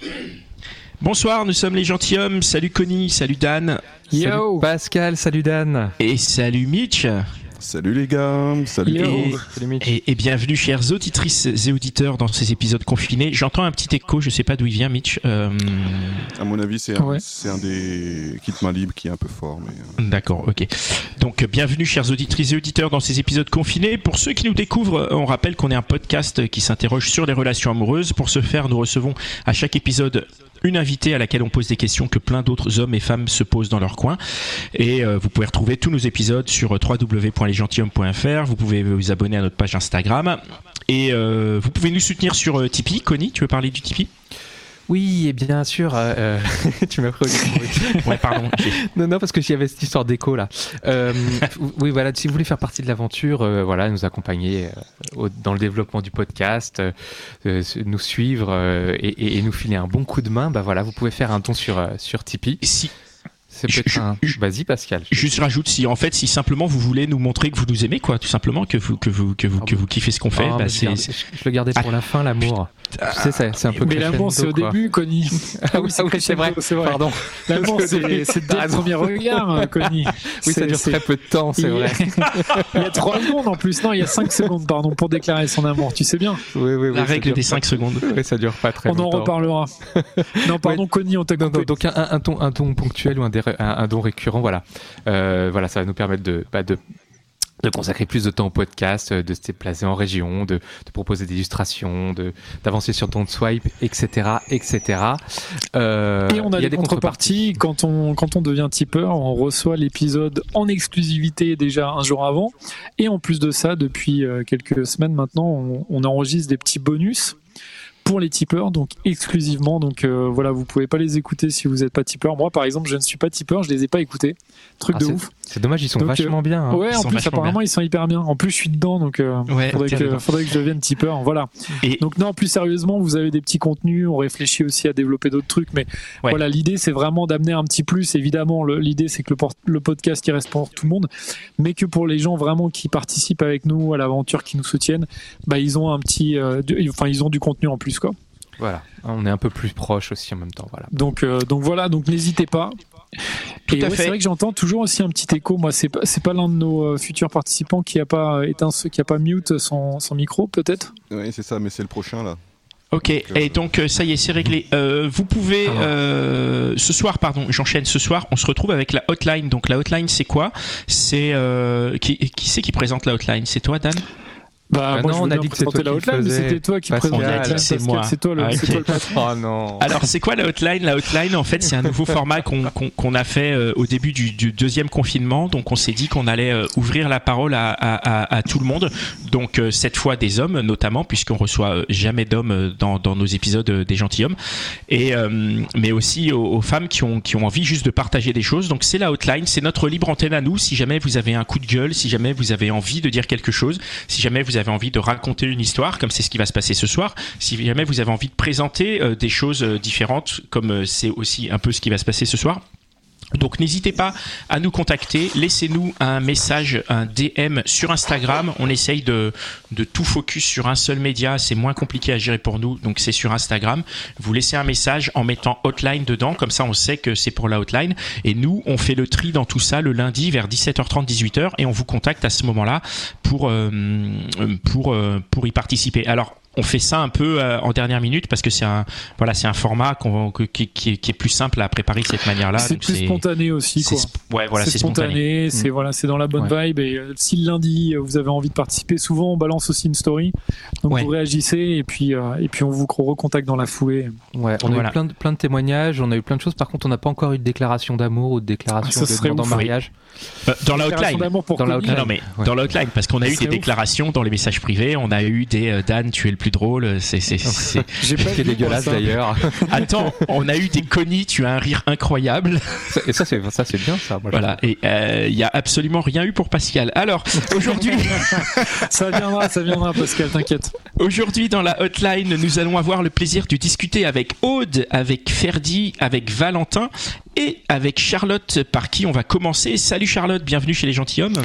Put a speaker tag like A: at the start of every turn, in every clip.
A: Bonsoir, nous sommes les gentilshommes. Salut Connie, salut Dan.
B: Salut Pascal, salut Dan.
A: Et salut Mitch.
C: Salut les gars, salut.
A: Et,
B: Salut Mitch.
A: et- et bienvenue chers auditrices et auditeurs dans ces épisodes confinés. J'entends un petit écho, je sais pas d'où il vient Mitch. Euh,
C: À mon avis, c'est un,
B: Ouais.
C: c'est un des kits main libre qui est un peu fort. Mais... euh,
A: D'accord, ok. Donc bienvenue chers auditrices et auditeurs dans ces épisodes confinés. Pour ceux qui nous découvrent, on rappelle qu'on est un podcast qui s'interroge sur les relations amoureuses. Pour ce faire, nous recevons à chaque épisode une invitée à laquelle on pose des questions que plein d'autres hommes et femmes se posent dans leur coin. Et euh, vous pouvez retrouver tous nos épisodes sur euh, www.lesgentilhommes.fr. Vous pouvez vous abonner à notre page Instagram. Et euh, vous pouvez nous soutenir sur Tipeee. Connie, tu veux parler du Tipeee?
B: Oui, et bien sûr, euh, euh, tu m'as pris au.
A: Ouais, pardon.
B: Non, non, parce que j'y avais cette histoire d'écho là. Euh, oui, voilà, si vous voulez faire partie de l'aventure, euh, voilà, nous accompagner euh, au- dans le développement du podcast, euh, nous suivre euh, et, et- et nous filer un bon coup de main, bah voilà, vous pouvez faire un don sur, euh, sur Tipeee.
A: Si,
B: C'est peut-être un. Vas-y, Pascal.
A: Juste rajoute si en fait si simplement vous voulez nous montrer que vous nous aimez quoi tout simplement que vous que vous que vous que vous kiffez ce qu'on fait
B: Ah,
A: bah, c'est
B: je- je le gardais pour la fin, l'amour. Tu sais, c'est c'est un peu
D: Mais
B: crescendo,
D: l'amour, c'est au
B: quoi.
D: début, Connie.
B: Ah oui, c'est vrai, c'est vrai.
D: c'est vrai.
B: Pardon.
D: L'amour, c'est c'est dès le premier regard, Connie.
B: Oui, ça dure
D: c'est-
B: très peu de temps, c'est vrai.
D: Il y a 3 secondes en plus. Non, il y a 5 secondes, pardon, pour déclarer son amour. Tu sais bien.
B: Oui, oui, oui,
A: la règle des
B: pas-
A: 5 secondes
B: Oui, ça dure pas très
D: On en
B: longtemps.
D: reparlera. Non, pardon, Connie, on t'a
B: donc un ton, un ton ponctuel ou un, dé- un, un don récurrent, voilà. Euh, voilà, ça va nous permettre de, bah, de, de consacrer plus de temps au podcast, euh, de se déplacer en région, de, de proposer des illustrations, de d'avancer sur ton swipe, etc., etc. Euh,
D: Et on a
B: y
D: des contreparties. Quand on, quand on devient tipeur, on reçoit l'épisode en exclusivité déjà un jour avant. Et en plus de ça, depuis quelques semaines maintenant, on, on enregistre des petits bonus pour les tipeurs, donc exclusivement. Donc euh, voilà, vous pouvez pas les écouter si vous n'êtes pas tipeur. Moi, par exemple, je ne suis pas tipeur, je les ai pas écoutés. Truc
B: Ah,
D: de ouf.
B: C'est dommage, ils sont
D: Donc,
B: vachement bien. hein.
D: Ouais,
A: ils
D: en plus, apparemment, ils sont hyper bien. En plus, je suis dedans, donc euh,
A: ouais
D: faudrait, que, faudrait que je devienne tipeur. Voilà.
A: Et-
D: Donc, non, plus sérieusement, vous avez des petits contenus. On réfléchit aussi à développer d'autres trucs. Mais
A: Ouais.
D: voilà, l'idée, c'est vraiment d'amener un petit plus. Évidemment, l'idée, c'est que le, podcast, il reste pour tout le monde. Mais que pour les gens vraiment qui participent avec nous à l'aventure, qui nous soutiennent, bah, ils ont un petit. euh, du- enfin, ils ont du contenu en plus, quoi.
B: Voilà, on est un peu plus proche aussi en même temps. Voilà.
D: Donc, euh, donc voilà, donc n'hésitez pas.
A: Tout
D: Et
A: à
D: ouais,
A: fait.
D: c'est vrai que j'entends toujours aussi un petit écho. Moi, c'est pas, c'est pas l'un de nos euh, futurs participants qui a pas éteint, ce- qui a pas mute son, son micro, peut-être?
C: Oui, c'est ça, mais c'est le prochain là.
A: Ok, et donc euh, ça y est, c'est réglé. Euh, vous pouvez euh, ce soir, pardon, j'enchaîne ce soir. On se retrouve avec la hotline. Donc la hotline, c'est quoi? C'est euh, qui, qui c'est qui présente la hotline? C'est toi, Dan?
D: Bah,
B: Bah
D: moi,
B: non,
D: je
B: on a dit que toi
D: la hotline, mais c'était toi qui présentais la hotline,
A: c'est moi.
D: C'est toi le,
A: Ah,
D: c'est
A: ok.
D: toi le patron.
B: Oh non.
A: Alors c'est quoi la hotline La hotline, en fait, c'est un nouveau format qu'on qu'on- qu'on a fait euh, au début du, du deuxième confinement. Donc on s'est dit qu'on allait euh, ouvrir la parole à, à- à- à tout le monde. Donc euh, cette fois des hommes notamment, puisqu'on reçoit euh, jamais d'hommes euh, dans, dans nos épisodes euh, des gentilshommes, et euh, mais aussi aux, aux femmes qui ont qui ont envie juste de partager des choses. Donc c'est la hotline, c'est notre libre antenne à nous. Si jamais vous avez un coup de gueule, si jamais vous avez envie de dire quelque chose, si jamais vous avez envie de raconter une histoire, comme c'est ce qui va se passer ce soir, si jamais vous avez envie de présenter euh, des choses euh, différentes, comme euh, c'est aussi un peu ce qui va se passer ce soir. Donc n'hésitez pas à nous contacter, laissez-nous un message, un DM sur Instagram. On essaye de, de tout focus sur un seul média, c'est moins compliqué à gérer pour nous, donc c'est sur Instagram. Vous laissez un message en mettant hotline dedans, comme ça on sait que c'est pour la hotline. Et nous, on fait le tri dans tout ça le lundi vers 17h30, 18h, et on vous contacte à ce moment-là pour, euh, pour, euh, pour y participer. Alors, on fait ça un peu euh, en dernière minute parce que c'est un voilà c'est un format qu'on- qui, qui est, qui est plus simple à préparer de cette manière-là.
D: C'est plus spontané aussi,
A: c'est
D: quoi.
A: sp- ouais voilà
D: c'est
A: spontané.
D: c'est voilà, c'est dans la bonne vibe. Et euh, si le lundi euh, vous avez envie de participer, souvent on balance aussi une story, donc
A: Ouais.
D: vous réagissez et puis euh, et puis on vous recontacte dans la foulée.
B: Ouais, on a
A: Voilà.
B: eu plein de, plein de témoignages, on a eu plein de choses. Par contre, on n'a pas encore eu de déclaration d'amour ou de déclaration
D: Ah,
B: de demande en mariage.
A: Euh, dans
D: pour
B: Dans.
A: Non, mais
B: Ouais.
A: dans la hotline, parce qu'on a
D: Ça
A: eu des
D: ouf.
A: déclarations dans les messages privés, on a eu des Dan, tu es le plus plus drôle. C'est c'est c'est.
B: J'ai pas été dégueulasse d'ailleurs.
A: Attends, on a eu des connies. Tu as un rire incroyable.
B: Et ça c'est ça c'est bien ça.
A: voilà. Et il y a absolument rien eu pour Pascal. Alors aujourd'hui.
D: ça viendra, ça viendra, Pascal. T'inquiète.
A: Aujourd'hui dans la hotline, nous allons avoir le plaisir de discuter avec Aude, avec Ferdi, avec Valentin et avec Charlotte par qui on va commencer. Salut Charlotte, bienvenue chez les gentilshommes.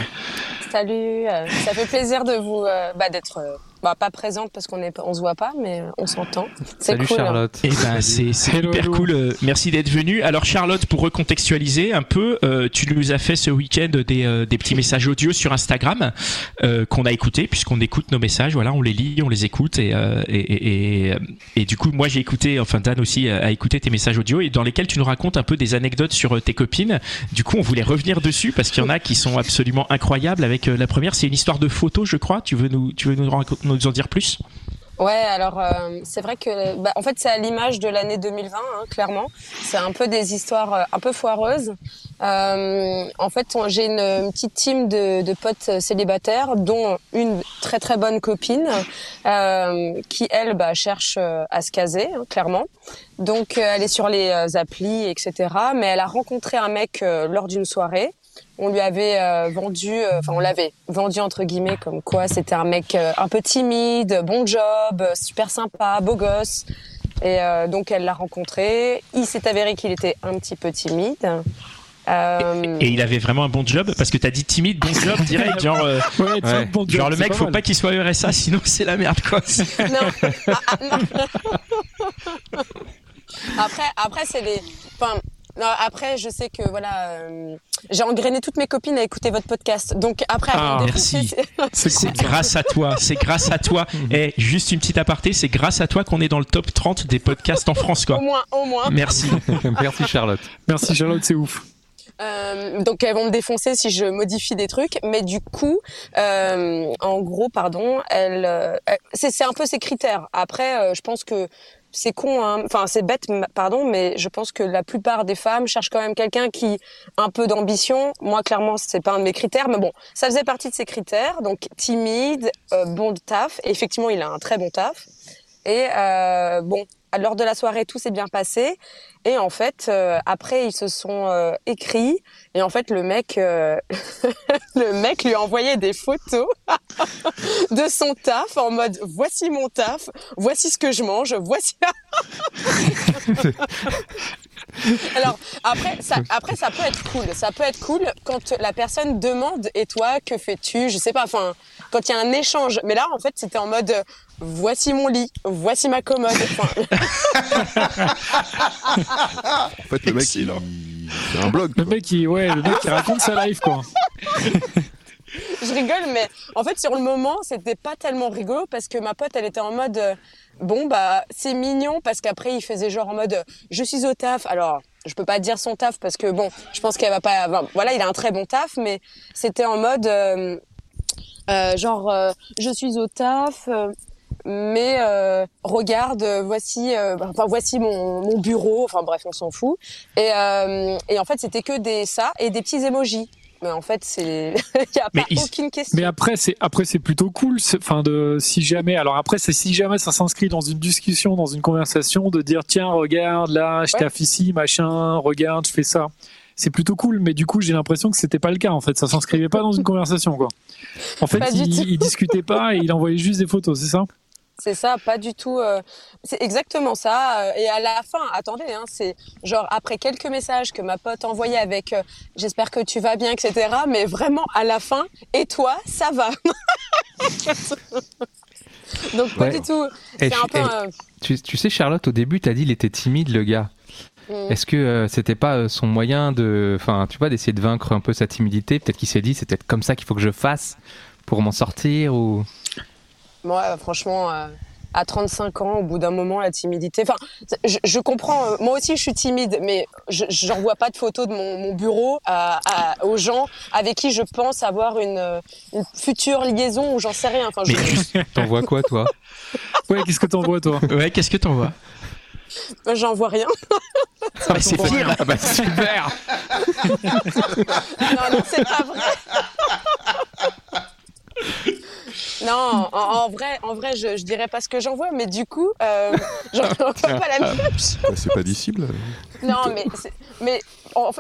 E: Salut, euh, ça fait plaisir de vous euh, bah, d'être euh, bah, pas présente parce qu'on est, on se voit pas, mais euh, on s'entend.
B: Salut
E: cool,
B: hein. Charlotte.
A: Eh ben, c'est super cool. Euh, merci d'être venu. Alors Charlotte, pour recontextualiser un peu, euh, tu nous as fait ce week-end des, des petits messages audio sur Instagram qu'on a écouté puisqu'on écoute nos messages. Voilà, on les lit, on les écoute et et, et, et, du coup, moi j'ai écouté, enfin Dan aussi a écouté tes messages audio et dans lesquels tu nous racontes un peu des anecdotes sur tes copines. Du coup, on voulait revenir dessus parce qu'il y en a qui sont absolument incroyables. Avec la première, c'est une histoire de photo, je crois. Tu veux nous, tu veux nous raconter nous en dire plus?
E: Ouais, alors euh, c'est vrai que, bah, en fait, c'est à l'image de l'année 2020, hein, clairement. C'est un peu des histoires euh, un peu foireuses. Euh, en fait, j'ai une, petite team de, potes célibataires, dont une très très bonne copine, qui elle bah, cherche à se caser, hein, clairement. Donc, elle est sur les applis, etc. Mais elle a rencontré un mec lors d'une soirée on lui avait euh, vendu, euh, enfin on l'avait vendu entre guillemets comme quoi c'était un mec euh, un peu timide, bon job, super sympa, beau gosse. Et donc elle l'a rencontré. Il s'est avéré qu'il était un petit peu timide.
A: Et, il avait vraiment un bon job? Parce que t'as dit timide, bon job direct, genre, genre le mec faut pas qu'il soit RSA sinon c'est la merde quoi. non.
E: après, après c'est des, enfin non, après, je sais que voilà, euh, j'ai engrainé toutes mes copines à écouter votre podcast. Donc après,
A: ah, merci. C'est grâce à toi. C'est grâce à toi. Et juste une petite aparté, c'est grâce à toi qu'on est dans le top 30 des podcasts en France, quoi.
E: Au moins, au moins.
A: Merci.
B: merci Charlotte.
D: Merci Charlotte, c'est ouf.
E: Euh, donc elles vont me défoncer si je modifie des trucs, mais du coup, euh, en gros, pardon, elle, euh, c'est un peu ses critères. Après, euh, je pense que c'est con, hein. enfin c'est bête, pardon, mais je pense que la plupart des femmes cherchent quand même quelqu'un qui a un peu d'ambition. Moi, clairement, c'est pas un de mes critères, mais bon, ça faisait partie de ses critères. Donc timide, euh, bon taf. Et effectivement, il a un très bon taf. Et euh, bon, lors de la soirée, tout s'est bien passé. Et en fait, euh, après, ils se sont euh, écrits. Et en fait, le mec, euh, le mec lui a envoyé des photos de son taf en mode voici mon taf, voici ce que je mange, voici. Alors après ça, après ça peut être cool. Ça peut être cool quand la personne demande et toi que fais-tu? Je sais pas. Enfin, quand il y a un échange. Mais là, en fait, c'était en mode voici mon lit, voici ma commode.
C: en fait, le mec, il a... c'est un blog.
D: Le mec, il, ouais, le mec qui raconte sa life, quoi.
E: je rigole, mais en fait, sur le moment, c'était pas tellement rigolo parce que ma pote, elle était en mode, euh, bon, bah, c'est mignon parce qu'après, il faisait genre en mode, je suis au taf. Alors, je peux pas dire son taf parce que bon, je pense qu'elle va pas, voilà, il a un très bon taf, mais c'était en mode, euh, genre, je suis au taf, mais euh, regarde, voici, euh, enfin voici mon, mon, bureau. Enfin bref, on s'en fout. Et, euh, et en fait, c'était que des ça et des petits emojis. Mais en fait, c'est il y a pas aucune question.
D: Mais après, c'est après c'est plutôt cool. Enfin de si jamais. Alors après, c'est si jamais ça s'inscrit dans une discussion, dans une conversation, de dire tiens regarde là, je ouais. ici, machin, regarde, je fais ça c'est plutôt cool. Mais du coup, j'ai l'impression que c'était pas le cas. En fait, ça s'inscrivait pas dans une conversation, quoi. En fait, il, il, discutait pas et il envoyait juste des photos, c'est ça
E: c'est ça, pas du tout. Euh, c'est exactement ça. Euh, et à la fin, attendez, hein, c'est genre après quelques messages que ma pote envoyait avec euh, "J'espère que tu vas bien", etc. Mais vraiment à la fin, et toi, ça va? Donc pas du tout. C'est un peu.
B: Tu, tu, sais, Charlotte, au début, t'as dit il était timide, le gars. Mm. Est-ce que c'était pas son moyen de, enfin, tu vois, d'essayer de vaincre un peu sa timidité? Peut-être qu'il s'est dit, c'est peut-être comme ça qu'il faut que je fasse pour m'en sortir ou?
E: Moi, franchement, euh, à 35 ans, au bout d'un moment, la timidité. Enfin, je, je comprends. Euh, moi aussi, je suis timide, mais je n'envoie pas de photos de mon, mon bureau à, à, aux gens avec qui je pense avoir une, euh, une future liaison ou j'en sais rien. Enfin,
B: je... t'envoies quoi, toi?
D: Ouais, qu'est-ce que t'envoies, toi?
A: Ouais, qu'est-ce que t'envoies
E: J'en vois rien.
A: Ah, c'est pire.
B: Ah bah super.
E: non, non, c'est pas vrai. Non, en, vrai, en vrai, je, je dirais pas ce que j'en vois, mais du coup, euh, j'en vois pas la même chose.
C: C'est pas disciple.
E: Non, mais, mais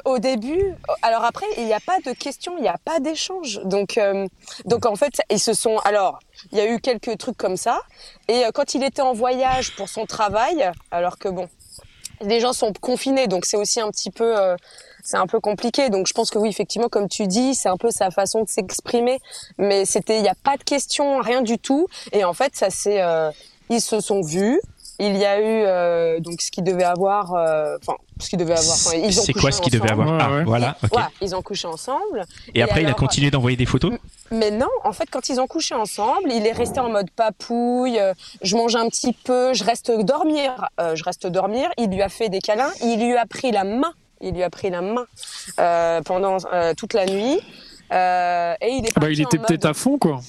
E: au début, alors après, il n'y a pas de questions, il n'y a pas d'échange. Donc, euh, donc en fait, ils se sont. Alors, il y a eu quelques trucs comme ça. Et euh, quand il était en voyage pour son travail, alors que bon, les gens sont confinés, donc c'est aussi un petit peu. Euh, c'est un peu compliqué. Donc je pense que oui, effectivement, comme tu dis, c'est un peu sa façon de s'exprimer. Mais c'était, il n'y a pas de questions, rien du tout. Et en fait, ça c'est, ils se sont vus, il y a eu euh, donc ce qu'ils devaient avoir, euh, enfin ce qu'ils devaient avoir.
A: C'est quoi ce qu'ils devaient avoir ah, Voilà.
E: ils ont couché ensemble.
A: Et, après, il a continué d'envoyer des photos.
E: Mais non, en fait, quand ils ont couché ensemble, il est resté en mode papouille. Euh, je mange un petit peu, je reste dormir, je reste dormir. Il lui a fait des câlins, il lui a pris la main, il lui a pris la main pendant toute la nuit. et il est
D: ah bah, il était peut-être à fond, quoi.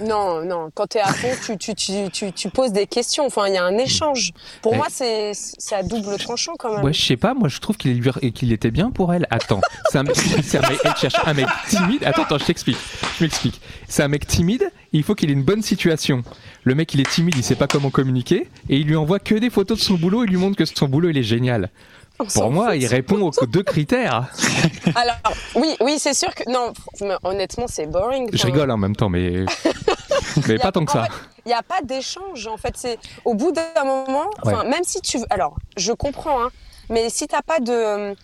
E: Non, non. Quand tu es à fond, tu, tu, tu, tu, poses des questions. Enfin, il y a un échange. Pour moi, c'est à double tranchant quand même.
B: Ouais, je sais pas. Moi, je trouve qu'il qu'il était bien pour elle. Attends, c'est un, mec, elle cherche un mec timide. Attends, attends, je t'explique. Je m'explique. C'est un mec timide. Il faut qu'il ait une bonne situation. Le mec, il est timide, il sait pas comment communiquer, et il lui envoie que des photos de son boulot. Il lui montre que son boulot, il est génial. Pour moi, il répond aux deux critères.
E: Alors, oui, oui, c'est sûr que. Non, honnêtement, c'est boring.
B: Je rigole en même temps, mais. mais pas tant que ça.
E: Il n'y a pas d'échange, en fait. C'est au bout d'un moment, même si tu. Alors, je comprends, hein, mais si tu n'as pas de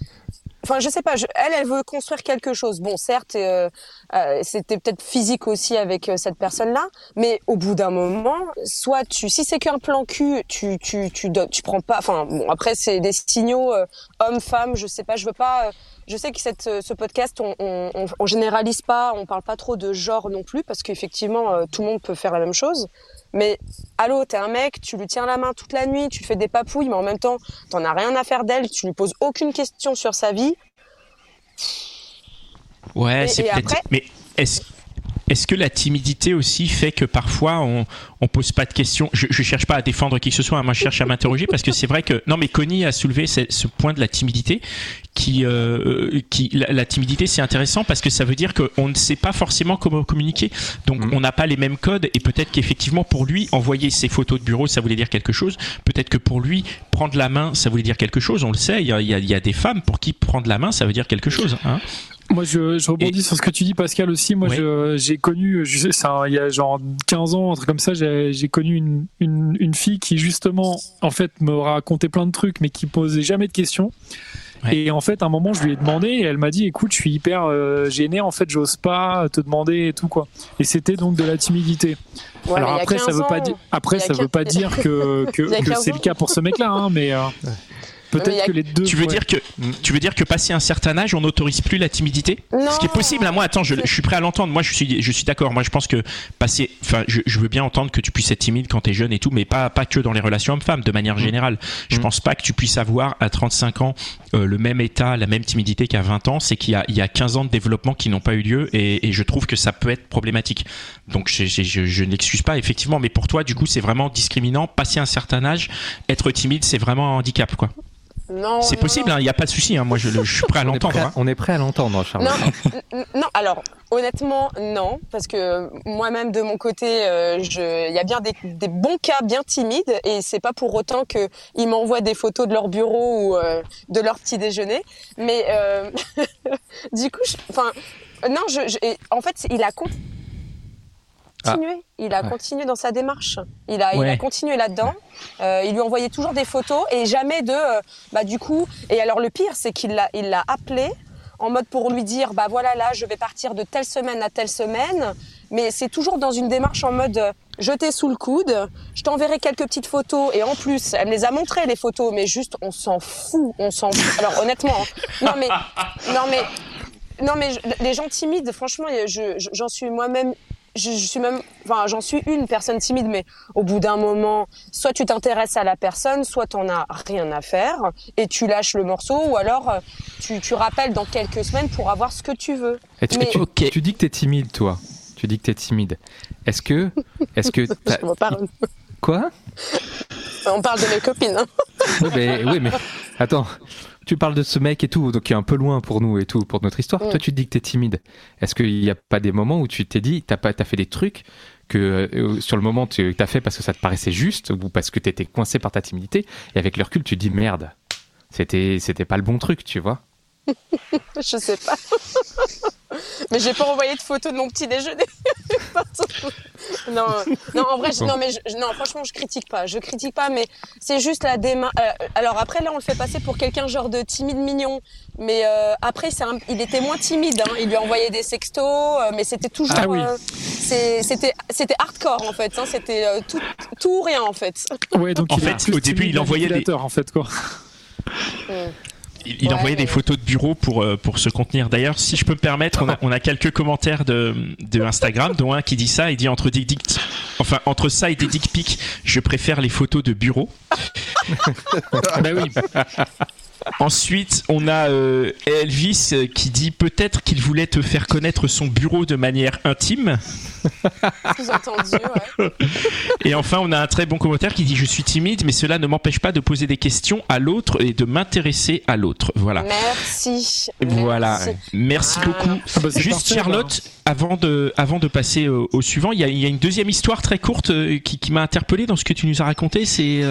E: Enfin, je sais pas. elle, elle veut construire quelque chose. Bon, certes, euh, euh, c'était peut-être physique aussi avec euh, cette personne-là, mais au bout d'un moment, soit tu, si c'est qu'un plan cul, tu, tu, tu, tu prends pas. Enfin, bon, après c'est des signaux homme, femme. Je sais pas. Je veux pas. je sais que cette, ce podcast, on, on, on, généralise pas, on parle pas trop de genre non plus, parce qu'effectivement, tout le monde peut faire la même chose. Mais allô, t'es un mec, tu lui tiens la main toute la nuit, tu fais des papouilles, mais en même temps, t'en as rien à faire d'elle, tu lui poses aucune question sur sa vie.
A: Ouais, c'est peut-être. Mais est-ce est-ce que la timidité aussi fait que parfois on, on pose pas de questions? Je, je cherche pas à défendre qui que ce soit, hein. moi je cherche à m'interroger parce que c'est vrai que non mais Connie a soulevé ce, ce point de la timidité qui, euh, qui la, timidité c'est intéressant parce que ça veut dire qu'on ne sait pas forcément comment communiquer, donc mmh. on n'a pas les mêmes codes et peut-être qu'effectivement pour lui envoyer ses photos de bureau ça voulait dire quelque chose, peut-être que pour lui prendre la main ça voulait dire quelque chose, on le sait, il y a, il y a des femmes pour qui prendre la main ça veut dire quelque chose. Hein
D: moi, je, je rebondis sur ce que tu dis, Pascal, aussi. Moi, j'ai connu, je sais, ça, il y a genre 15 ans, un truc comme ça, j'ai connu une, une, une, fille qui, justement, en fait, me racontait plein de trucs, mais qui posait jamais de questions. Et en fait, à un moment, je lui ai demandé, et elle m'a dit, écoute, je suis hyper euh, gêné, en fait, j'ose pas te demander et tout, quoi. Et c'était donc de la timidité. Alors après, ça veut pas dire, après, ça veut pas dire que, que, que c'est le cas pour ce mec-là, hein, mais. Euh, Peut-être que les deux.
A: Tu veux dire que tu veux dire que passé un certain âge, on n'autorise plus la timidité? Ce qui est possible. Hein. Moi, attends, je, suis prêt à l'entendre. Moi, je suis je suis d'accord. Moi, je pense que passer. Enfin, je, veux bien entendre que tu puisses être timide quand tu es jeune et tout, mais pas pas que dans les relations hommes-femmes, de manière mm. générale. Je mm. pense pas que tu puisses avoir à 35 ans euh, le même état, la même timidité qu'à 20 ans. C'est qu'il y a il y a 15 ans de développement qui n'ont pas eu lieu et, je trouve que ça peut être problématique. Donc, je n'excuse pas effectivement, mais pour toi, du coup, c'est vraiment discriminant. Passer un certain âge, être timide, c'est vraiment un handicap, quoi. C'est possible, il n'y hein, a pas de souci. Hein, moi, je, suis prêt à l'entendre.
B: Hein. On est prêt à l'entendre, Charles.
E: Non, non, alors, honnêtement, non. Parce que moi-même, de mon côté, euh, il y a bien des, bons cas bien timides. Et c'est pas pour autant qu'ils m'envoient des photos de leur bureau ou euh, de leur petit déjeuner. Mais euh, du coup, enfin, non, je, en fait, il a ah. Il a continué dans sa démarche. Il a, il a continué là-dedans. Euh, il lui envoyait toujours des photos et jamais de, euh, bah du coup. Et alors le pire, c'est qu'il l'a, il l'a appelé en mode pour lui dire, bah voilà là, je vais partir de telle semaine à telle semaine. Mais c'est toujours dans une démarche en mode, euh, je t'ai sous le coude, je t'enverrai quelques petites photos et en plus, elle me les a montrées les photos, mais juste on s'en fout, on s'en fout. Alors honnêtement, hein. non mais, non mais. Non mais les gens timides, franchement, j'en suis moi-même je, suis même, enfin, j'en suis une personne timide, mais au bout d'un moment, soit tu t'intéresses à la personne, soit t'en as rien à faire et tu lâches le morceau, ou alors euh, tu, tu rappelles dans quelques semaines pour avoir ce que tu veux.
B: Et tu, tu, dis que t'es timide, toi. Tu dis que t'es timide. Est-ce que, est-ce que
E: je parle.
B: Quoi?
E: On parle de mes copines. Hein.
B: oui, mais, oui, mais Attends, tu parles de ce mec et tout, donc qui est un peu loin pour nous et tout, pour notre histoire. Toi, tu te dis que t'es timide. Est-ce qu'il n'y a pas des moments où tu t'es dit, t'as pas, as fait des trucs que euh, sur le moment tu as fait parce que ça te paraissait juste ou parce que t'étais coincé par ta timidité, et avec le recul, tu te dis merde, c'était, c'était pas le bon truc, tu vois?
E: je sais pas. mais j'ai pas envoyé de photos de mon petit déjeuner. non, non, en vrai, non, mais non, franchement, je critique pas. Je critique pas, mais c'est juste la démarche. Euh, alors après, là, on le fait passer pour quelqu'un genre de timide mignon. Mais euh, après, c'est il était moins timide. Hein. Il lui envoyait des sextos, euh, mais c'était toujours. Ah oui. c'était, c'était hardcore en fait. Hein. C'était tout, tout ou rien en fait.
D: Ouais, donc
A: en fait, au début, il envoyait des.
D: En fait, quoi.
A: Il, envoyait des photos de bureau pour, euh, pour se contenir. D'ailleurs, si je peux me permettre, on a, on a quelques commentaires de, de Instagram, dont un qui dit ça. Il dit entre, dick, enfin, entre ça et des dick pics, je préfère les photos de bureau.
D: bah oui.
A: Ensuite, on a euh, Elvis euh, qui dit peut-être qu'il voulait te faire connaître son bureau de manière intime.
E: ouais.
A: Et enfin, on a un très bon commentaire qui dit je suis timide, mais cela ne m'empêche pas de poser des questions à l'autre et de m'intéresser à l'autre. Voilà.
E: Merci.
A: Voilà. Merci, beaucoup. Ah bah, Juste Charlotte, avant de, avant de passer au, suivant, il y, a, y, a, une deuxième histoire très courte euh, qui, qui m'a interpellé dans ce que tu nous as raconté. C'est,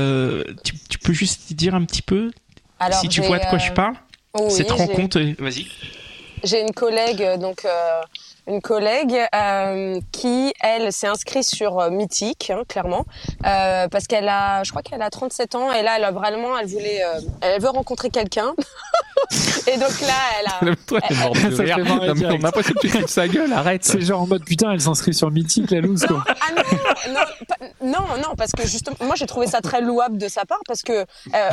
A: tu, tu peux juste dire un petit peu si tu vois de quoi je euh, parle, cette rencontre, vas-y.
E: J'ai une collègue, euh, donc euh, une collègue euh, qui, elle, s'est inscrite sur euh, Mythique, hein, clairement, euh, parce qu'elle a, je crois qu'elle a 37 ans, et là, elle a vraiment, elle voulait, euh, elle veut rencontrer quelqu'un. et donc là, elle a.
B: Toi, t'es mort de rire. On a l'impression que tu cries de sa gueule, arrête.
D: C'est genre en mode putain, elle s'inscrit sur Mythique, la loose, quoi.
E: Ah non, non, non, non, parce que justement, moi, j'ai trouvé ça très louable de sa part, parce que euh,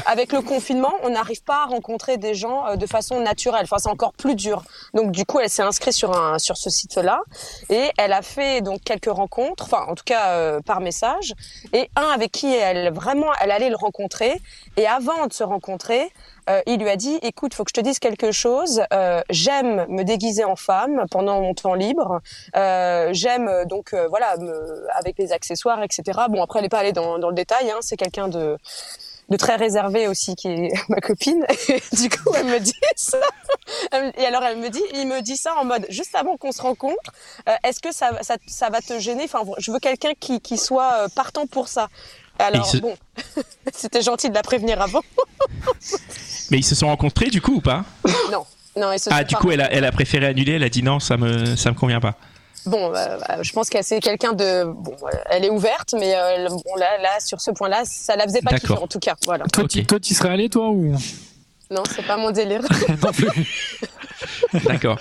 E: avec le confinement, on n'arrive pas à rencontrer des gens de façon naturelle. Enfin, c'est encore plus dur. Donc, du coup, elle s'est inscrite sur un, sur ce site là et elle a fait donc quelques rencontres, enfin en tout cas euh, par message, et un avec qui elle vraiment elle allait le rencontrer. Et avant de se rencontrer, euh, il lui a dit écoute, faut que je te dise quelque chose. Euh, j'aime me déguiser en femme pendant mon temps libre. j'aime donc voilà avec les accessoires, etc. Bon après elle n'est pas allée dans, dans le détail. Hein, c'est quelqu'un de de très réservé aussi qui est ma copine. du coup, elle me dit ça. Et alors, elle me dit, il me dit ça en mode juste avant qu'on se rencontre. Euh, est-ce que ça, ça, ça, va te gêner? Enfin, je veux quelqu'un qui, qui soit euh, partant pour ça. Alors bon, c'était gentil de la prévenir avant.
A: Mais ils se sont rencontrés du coup ou pas?
E: Non, non. Ils se
A: ah, du coup, elle a, elle a préféré annuler. Elle a dit non, ça me, ça me convient pas.
E: Bon, euh, bah, je pense qu'elle c'est quelqu'un de. Bon, elle est ouverte, mais euh, bon, là, là, sur ce point-là, ça la faisait pas kiffer en tout cas. Voilà.
D: Toi, tu toi, serais allé toi ou?
E: Non, c'est pas mon délire.
A: D'accord.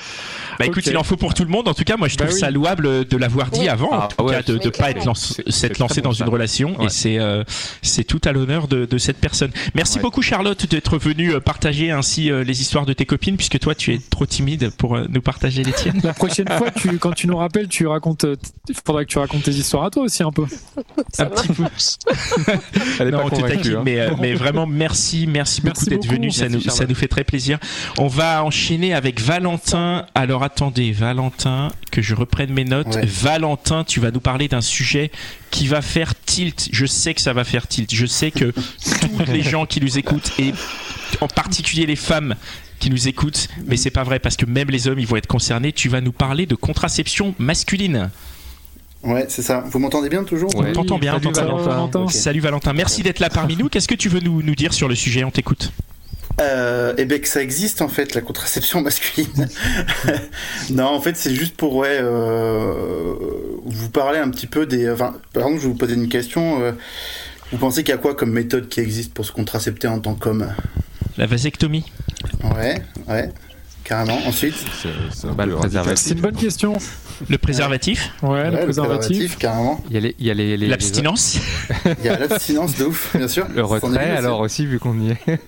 A: Bah écoute, il en faut pour tout le monde. En tout cas, moi, je bah trouve ça louable de l'avoir dit avant, en ah, tout cas, de ne pas être s'être lancé dans une relation. Et c'est euh, c'est tout à l'honneur de, de, cette personne. Merci beaucoup, Charlotte, d'être venue euh, partager ainsi euh, les histoires de tes copines, puisque toi, tu es trop timide pour nous partager les tiennes.
D: La prochaine fois, tu, quand tu nous rappelles, tu racontes. Il faudra que tu racontes tes histoires à toi aussi un peu.
E: un petit peu.
A: non, hein. mais, mais vraiment, merci, merci, beaucoup d'être venu. Ça nous, ça nous fait très plaisir. On va enchaîner avec Valentin. Alors attendez, Valentin, que je reprenne mes notes. Valentin, tu vas nous parler d'un sujet qui va faire tilt. Je sais que ça va faire tilt. Je sais que tous les gens qui nous écoutent, et en particulier les femmes qui nous écoutent, mais c'est pas vrai parce que même les hommes, ils vont être concernés. Tu vas nous parler de contraception masculine.
F: Ouais, c'est ça. Vous m'entendez bien toujours?
A: On t'entend bien, Salut, Valentin. Salut Valentin, merci d'être là parmi nous. Qu'est-ce que tu veux nous, nous dire sur le sujet? On t'écoute
F: euh, et bien que ça existe en fait la contraception masculine. non, en fait c'est juste pour ouais euh, vous parler un petit peu des. Enfin, par exemple, je vais vous poser une question. Euh, vous pensez qu'il y a quoi comme méthode qui existe pour se contracepter en tant qu'homme?
A: La vasectomie.
F: Ouais, ouais. Carrément. Ensuite
D: C'est une bonne question.
A: Le préservatif
D: Ouais, le, préservatif.
F: carrément.
B: Il y a les,
A: l'abstinence.
F: Il y a l'abstinence de ouf, bien sûr.
B: Le retrait, alors aussi, vu qu'on y est.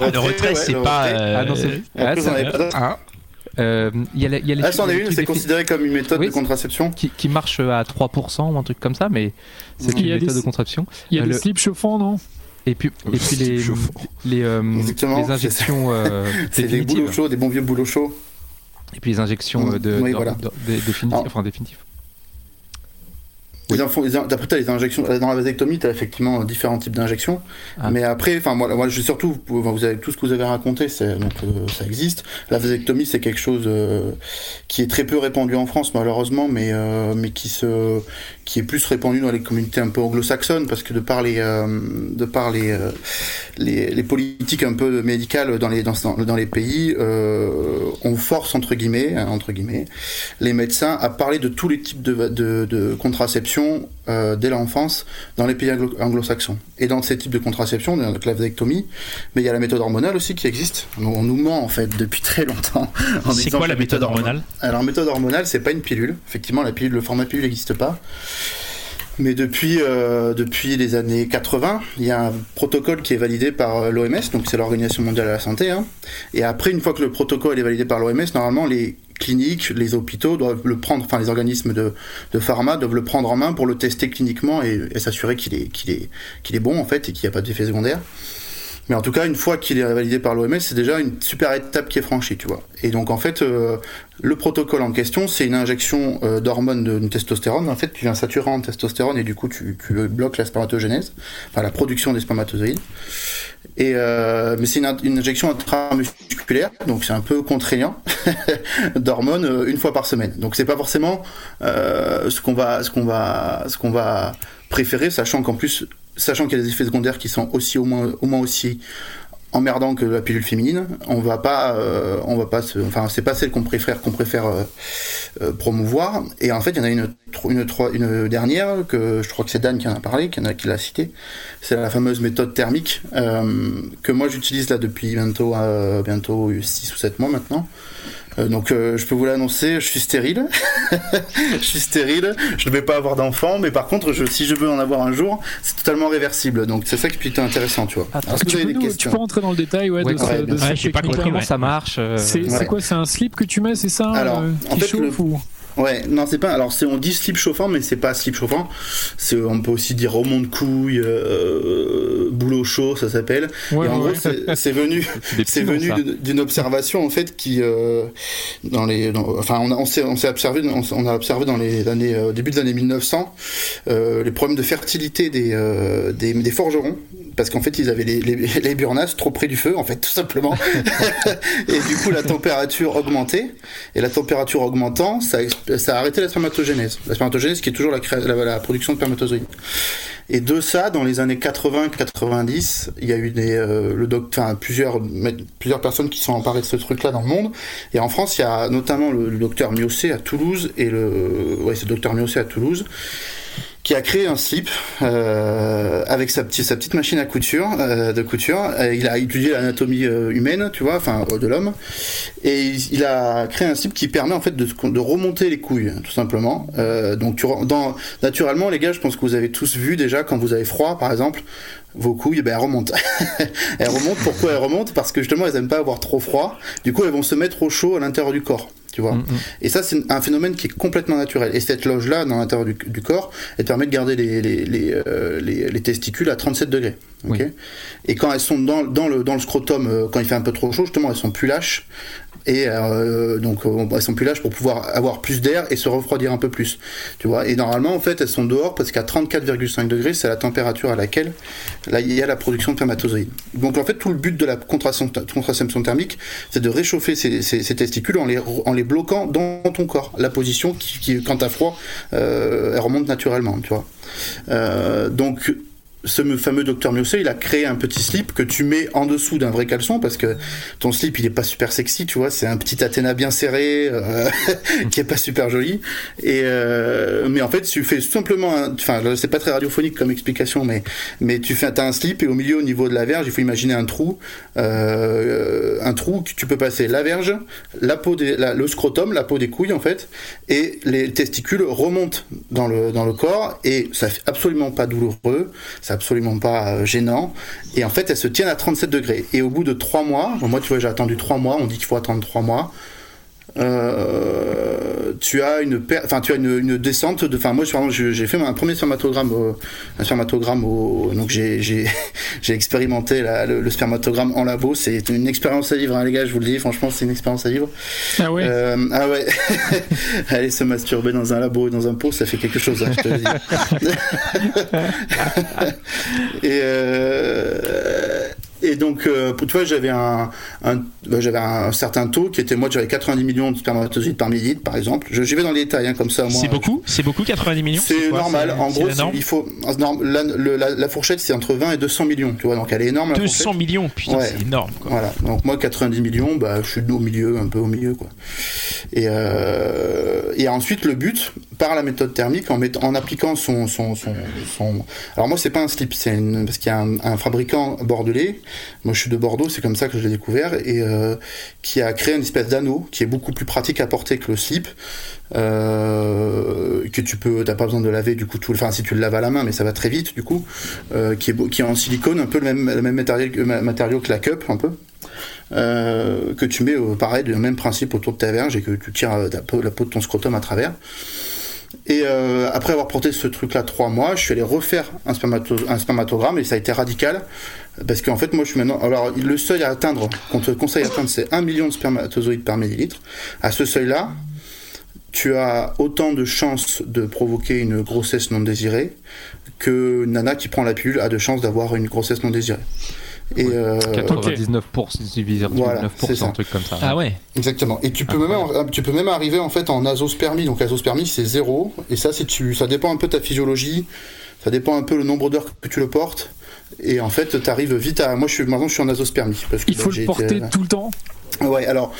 A: Ah, le retrait, c'est pas.
B: Ah non, c'est. Ah,
F: ah. Euh, y a, y a les, ah, c'en est une, c'est considéré comme une méthode de contraception
B: qui, qui, marche à 3% ou un truc comme ça, mais c'est une méthode de contraception.
D: Il y a le slip chauffant, non?
B: Et puis, et puis les, les, euh, les injections euh,
F: c'est des boulots chauds, des bons vieux boulots chauds.
B: Et puis les injections de, oui, voilà. de, de, définitives, enfin définitives.
F: Les infos, les, les injections, dans la vasectomie, tu as effectivement différents types d'injections. Ah. Mais après, enfin, moi, moi, je surtout, vous avez tout ce que vous avez raconté, donc, euh, ça existe. La vasectomie, c'est quelque chose euh, qui est très peu répandu en France, malheureusement, mais, euh, mais qui se, qui est plus répandu dans les communautés un peu anglo-saxonnes, parce que de par les, de par les, les, les, politiques un peu médicales dans les, dans, dans les pays, on force, entre guillemets, hein, entre guillemets, les médecins à parler de tous les types de, de, de contraception euh, dès l'enfance dans les pays anglo-saxons. Et dans ces types de contraception, il y a la vasectomie, mais il y a la méthode hormonale aussi qui existe. On nous ment en fait depuis très longtemps.
A: C'est quoi la méthode hormonale
F: Alors, méthode hormonale, c'est pas une pilule. Effectivement, la pilule, le format pilule n'existe pas. Mais depuis, euh, depuis les années 80, il y a un protocole qui est validé par euh, l'OMS, donc c'est l'Organisation mondiale de la santé. Hein. Et après, une fois que le protocole est validé par l'OMS, normalement, les cliniques, les hôpitaux doivent le prendre, enfin les organismes de, de pharma doivent le prendre en main pour le tester cliniquement et, s'assurer qu'il est, qu'il est, qu'il est bon en fait et qu'il n'y a pas d'effet secondaire. Mais en tout cas, une fois qu'il est validé par l'OMS, c'est déjà une super étape qui est franchie, tu vois. Et donc en fait, euh, le protocole en question, c'est une injection euh, d'hormones de, testostérone. En fait, tu viens saturer en testostérone et du coup, tu, tu bloques la spermatogénèse, enfin la production des spermatozoïdes. Et euh, mais c'est une, injection intramusculaire, donc c'est un peu contraignant d'hormones euh, une fois par semaine. Donc c'est pas forcément euh, ce qu'on va, ce qu'on va, ce qu'on va préférer, sachant qu'en plus, sachant qu'il y a des effets secondaires qui sont aussi au moins, au moins aussi emmerdant que la pilule féminine. On va pas, euh, on va pas se, enfin c'est pas celle qu'on préfère, qu'on préfère euh, euh, promouvoir. Et en fait, il y en a une, une, une dernière que je crois que c'est Dan qui en a parlé, qui, qui l'a cité. C'est la fameuse méthode thermique que moi j'utilise là depuis bientôt, bientôt 6 ou 7 mois maintenant. Euh, donc euh, je peux vous l'annoncer, je suis stérile. je suis stérile, je ne vais pas avoir d'enfant, mais par contre, je, si je veux en avoir un jour, c'est totalement réversible. Donc c'est ça qui est plutôt intéressant, tu vois.
D: tu, peux rentrer dans le détail ouais, de,
B: ouais, sais pas compris comment ça marche.
D: Euh. C'est quoi C'est un slip que tu mets, c'est ça
F: Alors,
D: qui en fait, chauffe ou
F: Ouais, non, c'est pas. Alors, on dit slip chauffant, mais c'est pas slip chauffant. On peut aussi dire remont de couille, euh, boulot chaud, ça s'appelle. Ouais, et en gros, c'est venu, c'est venu d'une observation en fait qui, euh, dans les, enfin, on, a, on s'est, observé, on, a observé dans les années, au début des années 1900, euh, les problèmes de fertilité des, euh, des, des forgerons parce qu'en fait ils avaient les, les, les, burnasses trop près du feu en fait tout simplement. Et du coup la température augmentait. Et la température augmentant ça, ça a arrêté la spermatogénèse la spermatogénèse qui est toujours la, la, production de spermatozoïdes. Et de ça dans les années 80-90 il y a eu des euh, le doc, enfin, plusieurs plusieurs personnes qui sont emparées de ce truc là dans le monde. Et en France il y a notamment le, docteur Miocé à Toulouse et le ouais c'est le docteur Miocé à Toulouse qui a créé un slip euh, avec sa, petite, sa petite machine à couture, euh, de couture. Il a étudié l'anatomie euh, humaine, tu vois, enfin de l'homme, et il, a créé un slip qui permet en fait de, remonter les couilles, tout simplement. Donc tu, dans, naturellement, les gars, je pense que vous avez tous vu déjà quand vous avez froid, par exemple, vos couilles, ben, elles remontent. elles remontent. Pourquoi elles remontent? Parce que justement, elles aiment pas avoir trop froid. Du coup, elles vont se mettre au chaud à l'intérieur du corps. Tu vois. Mm, mm. Et ça, c'est un phénomène qui est complètement naturel. Et cette loge-là, dans l'intérieur du, corps, elle permet de garder les, les, les, euh, les, testicules à 37 degrés. Et quand elles sont dans, dans, le, dans le scrotum, euh, quand il fait un peu trop chaud, justement, elles sont plus lâches et euh, donc euh, elles sont plus lâches pour pouvoir avoir plus d'air et se refroidir un peu plus tu vois. Et normalement en fait elles sont dehors parce qu'à 34,5 degrés c'est la température à laquelle là il y a la production de spermatozoïdes. Donc en fait tout le but de la contraception thermique c'est de réchauffer ces, testicules en les, en les bloquant dans ton corps. La position qui, qui quand t'as froid euh, elle remonte naturellement tu vois. Donc ce fameux docteur Miocé, il a créé un petit slip que tu mets en dessous d'un vrai caleçon parce que ton slip il est pas super sexy, tu vois, c'est un petit Athéna bien serré euh, qui est pas super joli. Et euh, mais en fait, tu fais simplement, enfin, c'est pas très radiophonique comme explication, mais mais tu fais as un slip et au milieu, au niveau de la verge, il faut imaginer un trou, euh, un trou que tu peux passer la verge, la peau le scrotum, la peau des couilles en fait, et les testicules remontent dans le dans le corps et ça fait absolument pas douloureux, absolument pas euh, gênant. Et en fait, elles se tiennent à 37 degrés. Et au bout de 3 mois, moi tu vois, j'ai attendu 3 mois, on dit qu'il faut attendre 3 mois. Euh, tu as une, enfin tu as une, une descente de, enfin moi j'ai fait un premier spermatogramme, un spermatogramme au, donc j'ai j'ai expérimenté la, le, spermatogramme en labo, c'est une expérience à vivre, hein, les gars, je vous le dis, franchement c'est une expérience à vivre.
D: Ah ouais.
F: Euh, ah ouais. Aller se masturber dans un labo et dans un pot, ça fait quelque chose, hein, je te le dis. et euh, et donc, euh, tu vois, j'avais un, un bah, j'avais un certain taux qui était, moi, j'avais 90 millions de spermatozoïdes par millilitre, par exemple. Je, j'y vais dans les détails, hein, comme ça.
A: C'est beaucoup? C'est beaucoup, 90 millions?
F: C'est normal. En gros, il faut, la, la, la fourchette, c'est entre 20 et 200 millions, tu vois, donc elle est énorme.
A: 200 millions, putain, c'est énorme. Quoi.
F: Voilà, donc moi, 90 millions, bah, je suis au milieu, un peu au milieu, quoi. Et, euh, et ensuite, le but, par la méthode thermique, en, en appliquant son, son, son, son, Alors, moi, c'est pas un slip, c'est parce qu'il y a un, un fabricant bordelais moi je suis de Bordeaux, c'est comme ça que je l'ai découvert, et euh, qui a créé une espèce d'anneau qui est beaucoup plus pratique à porter que le slip, euh, que tu peux, t'as pas besoin de laver du coup tout, enfin si tu le laves à la main, mais ça va très vite du coup, euh, qui est qui est en silicone, un peu le même le matériel, matériau que la cup un peu. que tu mets pareil du même principe autour de ta verge et que tu tires la peau, la peau de ton scrotum à travers. Et après avoir porté ce truc-là trois mois, je suis allé refaire un, un, spermatogramme et ça a été radical. Parce qu'en fait, moi, je suis maintenant. Alors, le seuil à atteindre, qu'on te conseille d'atteindre, c'est 1 million de spermatozoïdes par millilitre. À ce seuil-là, tu as autant de chances de provoquer une grossesse non désirée que Nana qui prend la pilule a de chances d'avoir une grossesse non désirée.
B: Et 99% divisé voilà, 9%, un truc comme ça.
A: Ah ouais.
F: Exactement. Et tu peux même tu peux même arriver en fait en azospermie. Donc azospermie c'est zéro. Et ça tu ça dépend un peu de ta physiologie. Ça dépend un peu le nombre d'heures que tu le portes. Et en fait, tu arrives vite à. Moi, je suis maintenant, je suis en azospermie.
D: Parce que, il faut le porter tout le temps.
F: Ouais, alors.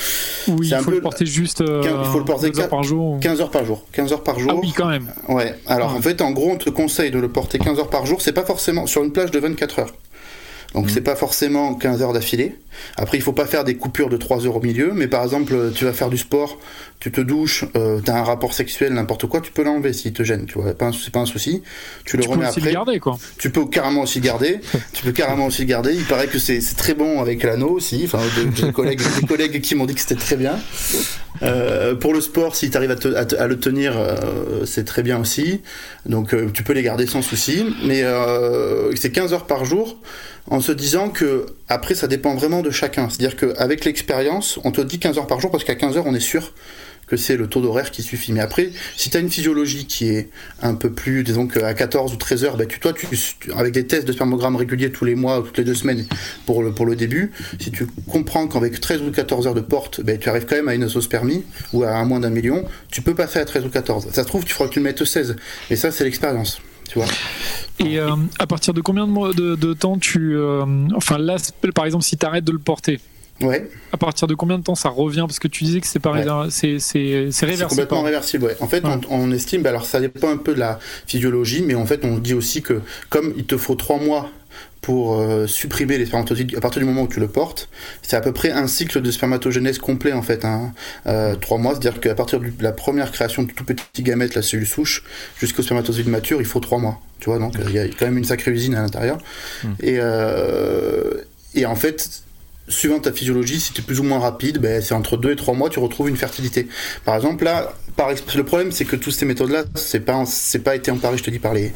D: Oui, il faut le porter juste. Euh, il faut le porter 15
F: heures par jour. 15 heures par jour. 15 heures par jour.
D: Ah oui, quand même.
F: Ouais. Alors, en fait, en gros, on te conseille de le porter 15 heures par jour. C'est pas forcément sur une plage de 24 heures. Donc mm. c'est pas forcément 15 heures d'affilée. Après, il faut pas faire des coupures de 3 heures au milieu, mais par exemple, tu vas faire du sport, tu te douches, euh, tu as un rapport sexuel, n'importe quoi, tu peux l'enlever s'il te gêne, tu vois, c'est pas un souci. Tu le remets après.
D: garder, quoi.
F: Tu peux carrément aussi le garder. tu peux carrément aussi le garder. Il paraît que c'est très bon avec l'anneau aussi. Enfin, des, collègues, des collègues qui m'ont dit que c'était très bien. Euh, pour le sport, si tu arrives à, le tenir, euh, c'est très bien aussi. Donc euh, tu peux les garder sans souci. Mais c'est 15 heures par jour en se disant que après ça dépend vraiment de chacun. C'est-à-dire qu'avec l'expérience, on te dit 15 heures par jour parce qu'à 15 heures on est sûr que c'est le taux d'horaire qui suffit. Mais après, si tu as une physiologie qui est un peu plus, disons qu'à 14 ou 13 heures, bah, toi, tu, avec des tests de spermogramme réguliers tous les mois ou toutes les deux semaines pour le, début, si tu comprends qu'avec 13 ou 14 heures de porte, bah, tu arrives quand même à une osospermie ou à moins d'un million, tu peux passer à 13 ou 14. Ça se trouve, tu feras que tu le mettes 16. Et ça, c'est l'expérience. Tu vois
D: et euh, à partir de combien de, de, temps tu. Euh, enfin, là, par exemple, si tu arrêtes de le porter,
F: Ouais.
D: À partir de combien de temps ça revient? Parce que tu disais que c'est réversible. C'est
F: complètement réversible, ouais. En fait, on, estime, bah, alors ça dépend un peu de la physiologie, mais en fait, on dit aussi que comme il te faut trois mois pour euh, supprimer les spermatozoïdes à partir du moment où tu le portes. C'est à peu près un cycle de spermatogénèse complet en fait, hein. euh, trois mois, c'est-à-dire qu'à partir de la première création de tout petit gamète, la cellule souche, jusqu'au spermatozoïde mature, il faut trois mois. Tu vois, donc il y a quand même une sacrée usine à l'intérieur. Et, euh, et en fait, suivant ta physiologie, si tu es plus ou moins rapide, ben, c'est entre 2 et 3 mois, tu retrouves une fertilité. Par exemple, là, par, le problème, c'est que toutes ces méthodes-là, c'est pas, c'est pas été emparé, je te dis, par les,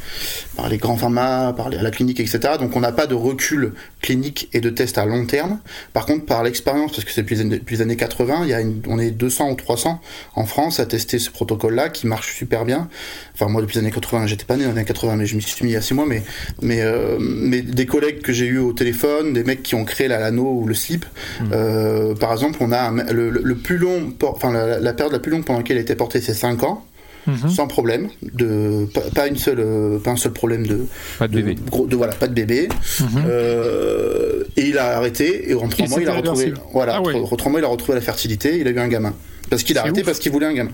F: par les grands pharma, par la clinique, etc. Donc, on n'a pas de recul clinique et de tests à long terme. Par contre, par l'expérience, parce que c'est depuis, les années 80, il y a on est 200 ou 300 en France à tester ce protocole-là qui marche super bien. Enfin, moi, depuis les années 80, j'étais pas né dans les années 80, mais je m'y suis mis il y a 6 mois, mais, mais, euh, mais des collègues que j'ai eu au téléphone, des mecs qui ont créé l'anneau ou le slip, hmm. euh, par exemple, on a le, plus long, enfin, la, période la plus longue pendant laquelle il était porté, c'est 5 ans. Mhm. sans problème, de pas, une seule, euh, pas un seul problème de
B: pas de, bébé,
F: de, voilà, pas de bébé. Mhm. Euh, et il a arrêté et en trois mois il a retrouvé, voilà, ah mois il a retrouvé la fertilité, il a eu un gamin parce qu'il a arrêté parce qu'il voulait un gamin.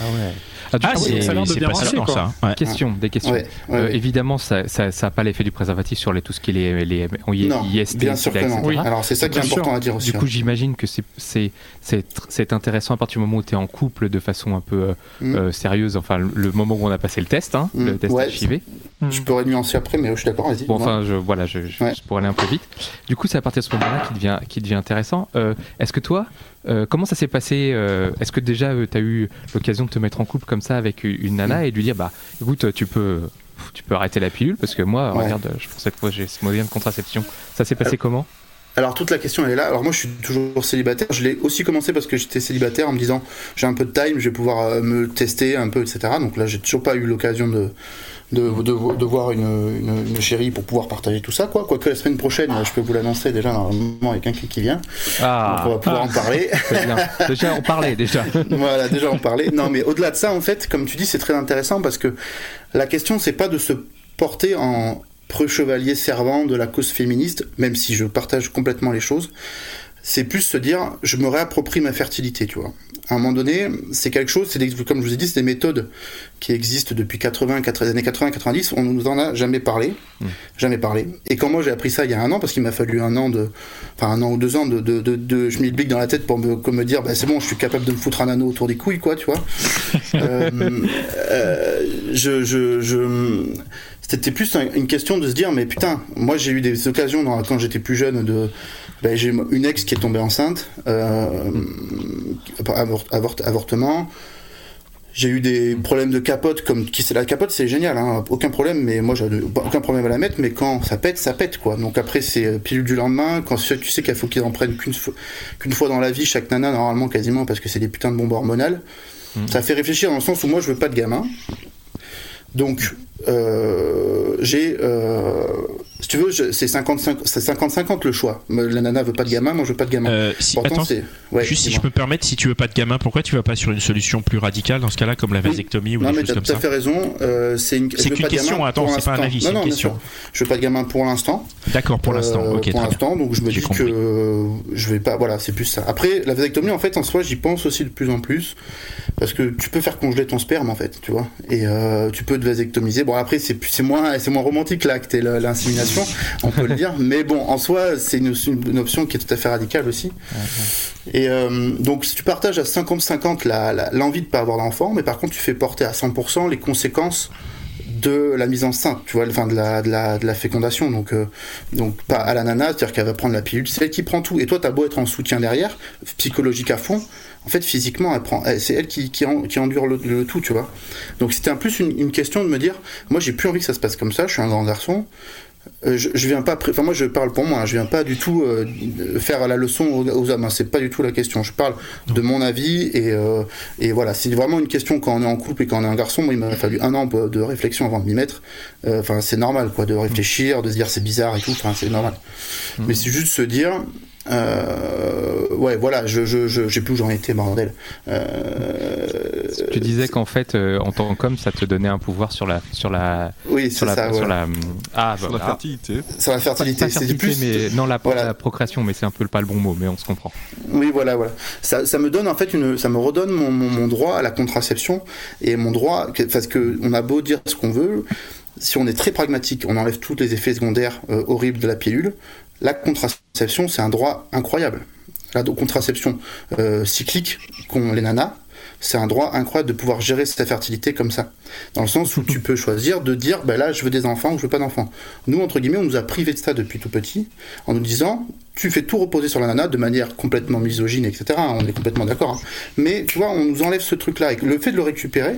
B: Ah ouais.
A: Ah, ah c'est ça bien marcher, ça.
B: Question, des questions. Euh, évidemment, ça n'a pas l'effet du préservatif sur les, tout ce qui est les, les
F: non, IST, bien sûr que non. Oui. Alors c'est ça qui est important à dire aussi.
B: Du coup, j'imagine que c'est intéressant à partir du moment où tu es en couple de façon un peu mm. sérieuse, enfin le moment où on a passé le test, hein, le mm. test HIV.
F: Je pourrais nuancer après, mais je suis d'accord, vas-y.
B: Bon, enfin, je, voilà, je, pourrais aller un peu vite. Du coup, c'est à partir de ce moment-là qui devient, qui devient intéressant. Est-ce que toi, euh, comment ça s'est passé euh, Est-ce que déjà euh, tu as eu l'occasion de te mettre en couple comme ça avec une nana et de lui dire bah écoute tu peux tu peux arrêter la pilule parce que moi regarde je cette fois j'ai ce moyen de contraception. Ça s'est passé comment?
F: Alors toute la question elle est là. Alors moi je suis toujours célibataire. Je l'ai aussi commencé parce que j'étais célibataire en me disant j'ai un peu de time, je vais pouvoir me tester un peu, etc. Donc là j'ai toujours pas eu l'occasion de, de, de, voir une, une, chérie pour pouvoir partager tout ça. Quoi. Quoique la semaine prochaine, je peux vous l'annoncer déjà, normalement, avec un qui vient. Ah, on va pouvoir en parler.
B: déjà, on parlait, déjà.
F: voilà, déjà, on parlait. Non, mais au-delà de ça, en fait, comme tu dis, c'est très intéressant parce que la question, c'est pas de se porter en preux-chevalier servant de la cause féministe, même si je partage complètement les choses c'est plus se dire je me réapproprie ma fertilité, tu vois. À un moment donné, c'est quelque chose, c'est comme je vous ai dit, c'est des méthodes qui existent depuis 80, 80 années 80, 90, on nous en a jamais parlé, mmh. jamais parlé. Et quand moi j'ai appris ça il y a un an, parce qu'il m'a fallu un an de, enfin un an ou deux ans de, de, de, de je blic dans la tête pour me, me dire, bah, c'est bon, je suis capable de me foutre un anneau autour des couilles, quoi, tu vois. euh, euh, je, je, je c'était plus une question de se dire, mais putain, moi j'ai eu des occasions quand j'étais plus jeune de ben, j'ai une ex qui est tombée enceinte, euh, avortement. J'ai eu des problèmes de capote, comme qui c'est la capote, c'est génial, hein, aucun problème, mais moi j'ai aucun problème à la mettre, mais quand ça pète, ça pète quoi. Donc après c'est euh, pilule du lendemain, quand tu sais qu'il faut qu'ils en prennent qu'une fois, qu'une fois dans la vie, chaque nana normalement quasiment, parce que c'est des putains de bombes hormonales. Mmh. Ça fait réfléchir dans le sens où moi je veux pas de gamin. Donc euh, j'ai euh, si tu veux, c'est 50-50 le choix. La nana veut pas de gamin, moi je veux pas de gamin.
A: Euh, attends, juste si je peux me permettre, si tu veux pas de gamin, pourquoi tu vas pas sur une solution plus radicale dans ce cas-là, comme la vasectomie ou
F: non,
A: des choses comme ça
F: Non, mais t'as tout à fait raison. C'est une,
A: une question, attends, c'est pas un avis, c'est une question.
F: Je veux pas de gamin pour l'instant.
A: D'accord, pour l'instant, ok.
F: Pour l'instant, donc je me dis que je vais pas. Voilà, c'est plus ça. Après, la vasectomie, en fait, en soi, j'y pense aussi de plus en plus. Parce que tu peux faire congeler ton sperme, en fait, tu vois. Et tu peux te vasectomiser. Bon, après, c'est moins, moins romantique l'acte et l'insémination. On peut le dire. Mais bon, en soi, c'est une, une, option qui est tout à fait radicale aussi. Et euh, donc, si tu partages à 50-50 l'envie de ne pas avoir d'enfant, mais par contre, tu fais porter à 100% les conséquences de la mise en sein, tu vois, enfin de la, de la, de la fécondation. Donc, euh, donc pas à la nana, c'est-à-dire qu'elle va prendre la pilule, c'est elle qui prend tout. Et toi, t'as beau être en soutien derrière, psychologique à fond, en fait, physiquement, elle prend, c'est elle qui, qui, qui endure le, tout, tu vois. Donc, c'était un plus une, une, question de me dire, moi, j'ai plus envie que ça se passe comme ça. Je suis un grand garçon. Euh, je, je, viens pas, enfin moi je parle pour moi, hein. je viens pas du tout euh, faire la leçon aux, hommes, hein. c'est pas du tout la question. Je parle de mon avis et, euh, et voilà, c'est vraiment une question quand on est en couple et quand on est un garçon. Moi, il m'a fallu un an de réflexion avant de m'y mettre. Enfin, c'est normal quoi, de réfléchir, de se dire c'est bizarre et tout. Enfin, c'est normal. Mmh. Mais c'est juste se dire, euh, ouais, voilà, je, je, je j'ai plus où j'en étais, bordel. Euh,
B: tu disais qu'en fait, euh, en tant qu'homme, ça te donnait un pouvoir sur la, sur la,
F: oui, sur la,
B: ça, sur la,
C: ah, sur la fertilité.
F: Sur la fertilité,
B: c'est plus, mais non la, la procréation, mais c'est un peu pas le bon mot, mais on se comprend.
F: Oui, voilà, voilà. Ça, ça me donne en fait une, ça me redonne mon, mon, mon droit à la contraception et mon droit, parce que on a beau dire ce qu'on veut si on est très pragmatique, on enlève tous les effets secondaires euh, horribles de la pilule, la contraception, c'est un droit incroyable. La contraception euh, cyclique qu'ont les nanas, c'est un droit incroyable de pouvoir gérer sa fertilité comme ça. Dans le sens où tu peux choisir de dire, ben là, je veux des enfants ou je veux pas d'enfants. Nous, entre guillemets, on nous a privé de ça depuis tout petit, en nous disant, tu fais tout reposer sur la nana de manière complètement misogyne, etc. On est complètement d'accord. Hein. Mais tu vois, on nous enlève ce truc-là. Et le fait de le récupérer,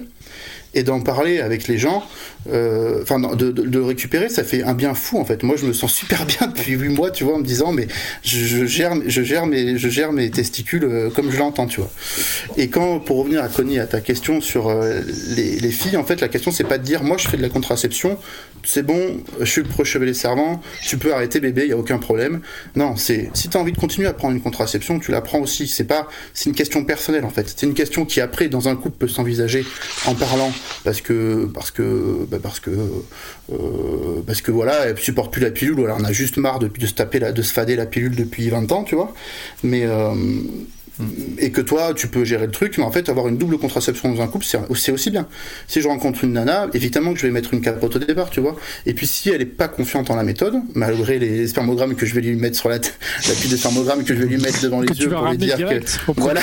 F: et d'en parler avec les gens, euh, enfin de, de, récupérer, ça fait un bien fou en fait. Moi, je me sens super bien depuis 8 mois, tu vois, en me disant mais je, je gère, je gère mes, je gère mes testicules euh, comme je l'entends, tu vois. Et quand, pour revenir à Connie à ta question sur euh, les, les, filles, en fait, la question c'est pas de dire moi je fais de la contraception, c'est bon, je suis le pro-chevalier servant, tu peux arrêter bébé, il y a aucun problème. Non, c'est si tu as envie de continuer à prendre une contraception, tu la prends aussi. C'est pas, c'est une question personnelle en fait. C'est une question qui après dans un couple peut s'envisager en parlant parce que parce que bah parce que euh, parce que voilà, elle supporte plus la pilule, ou on a juste marre de, de se taper la, de se fader la pilule depuis 20 ans, tu vois. Mais euh, et que toi, tu peux gérer le truc, mais en fait, avoir une double contraception dans un couple, c'est aussi bien. Si je rencontre une nana, évidemment que je vais mettre une capote au départ, tu vois. Et puis si elle est pas confiante en la méthode, malgré les spermogrammes que je vais lui mettre sur la tête, la pile de spermogrammes que je vais lui mettre devant les yeux pour lui dire que voilà,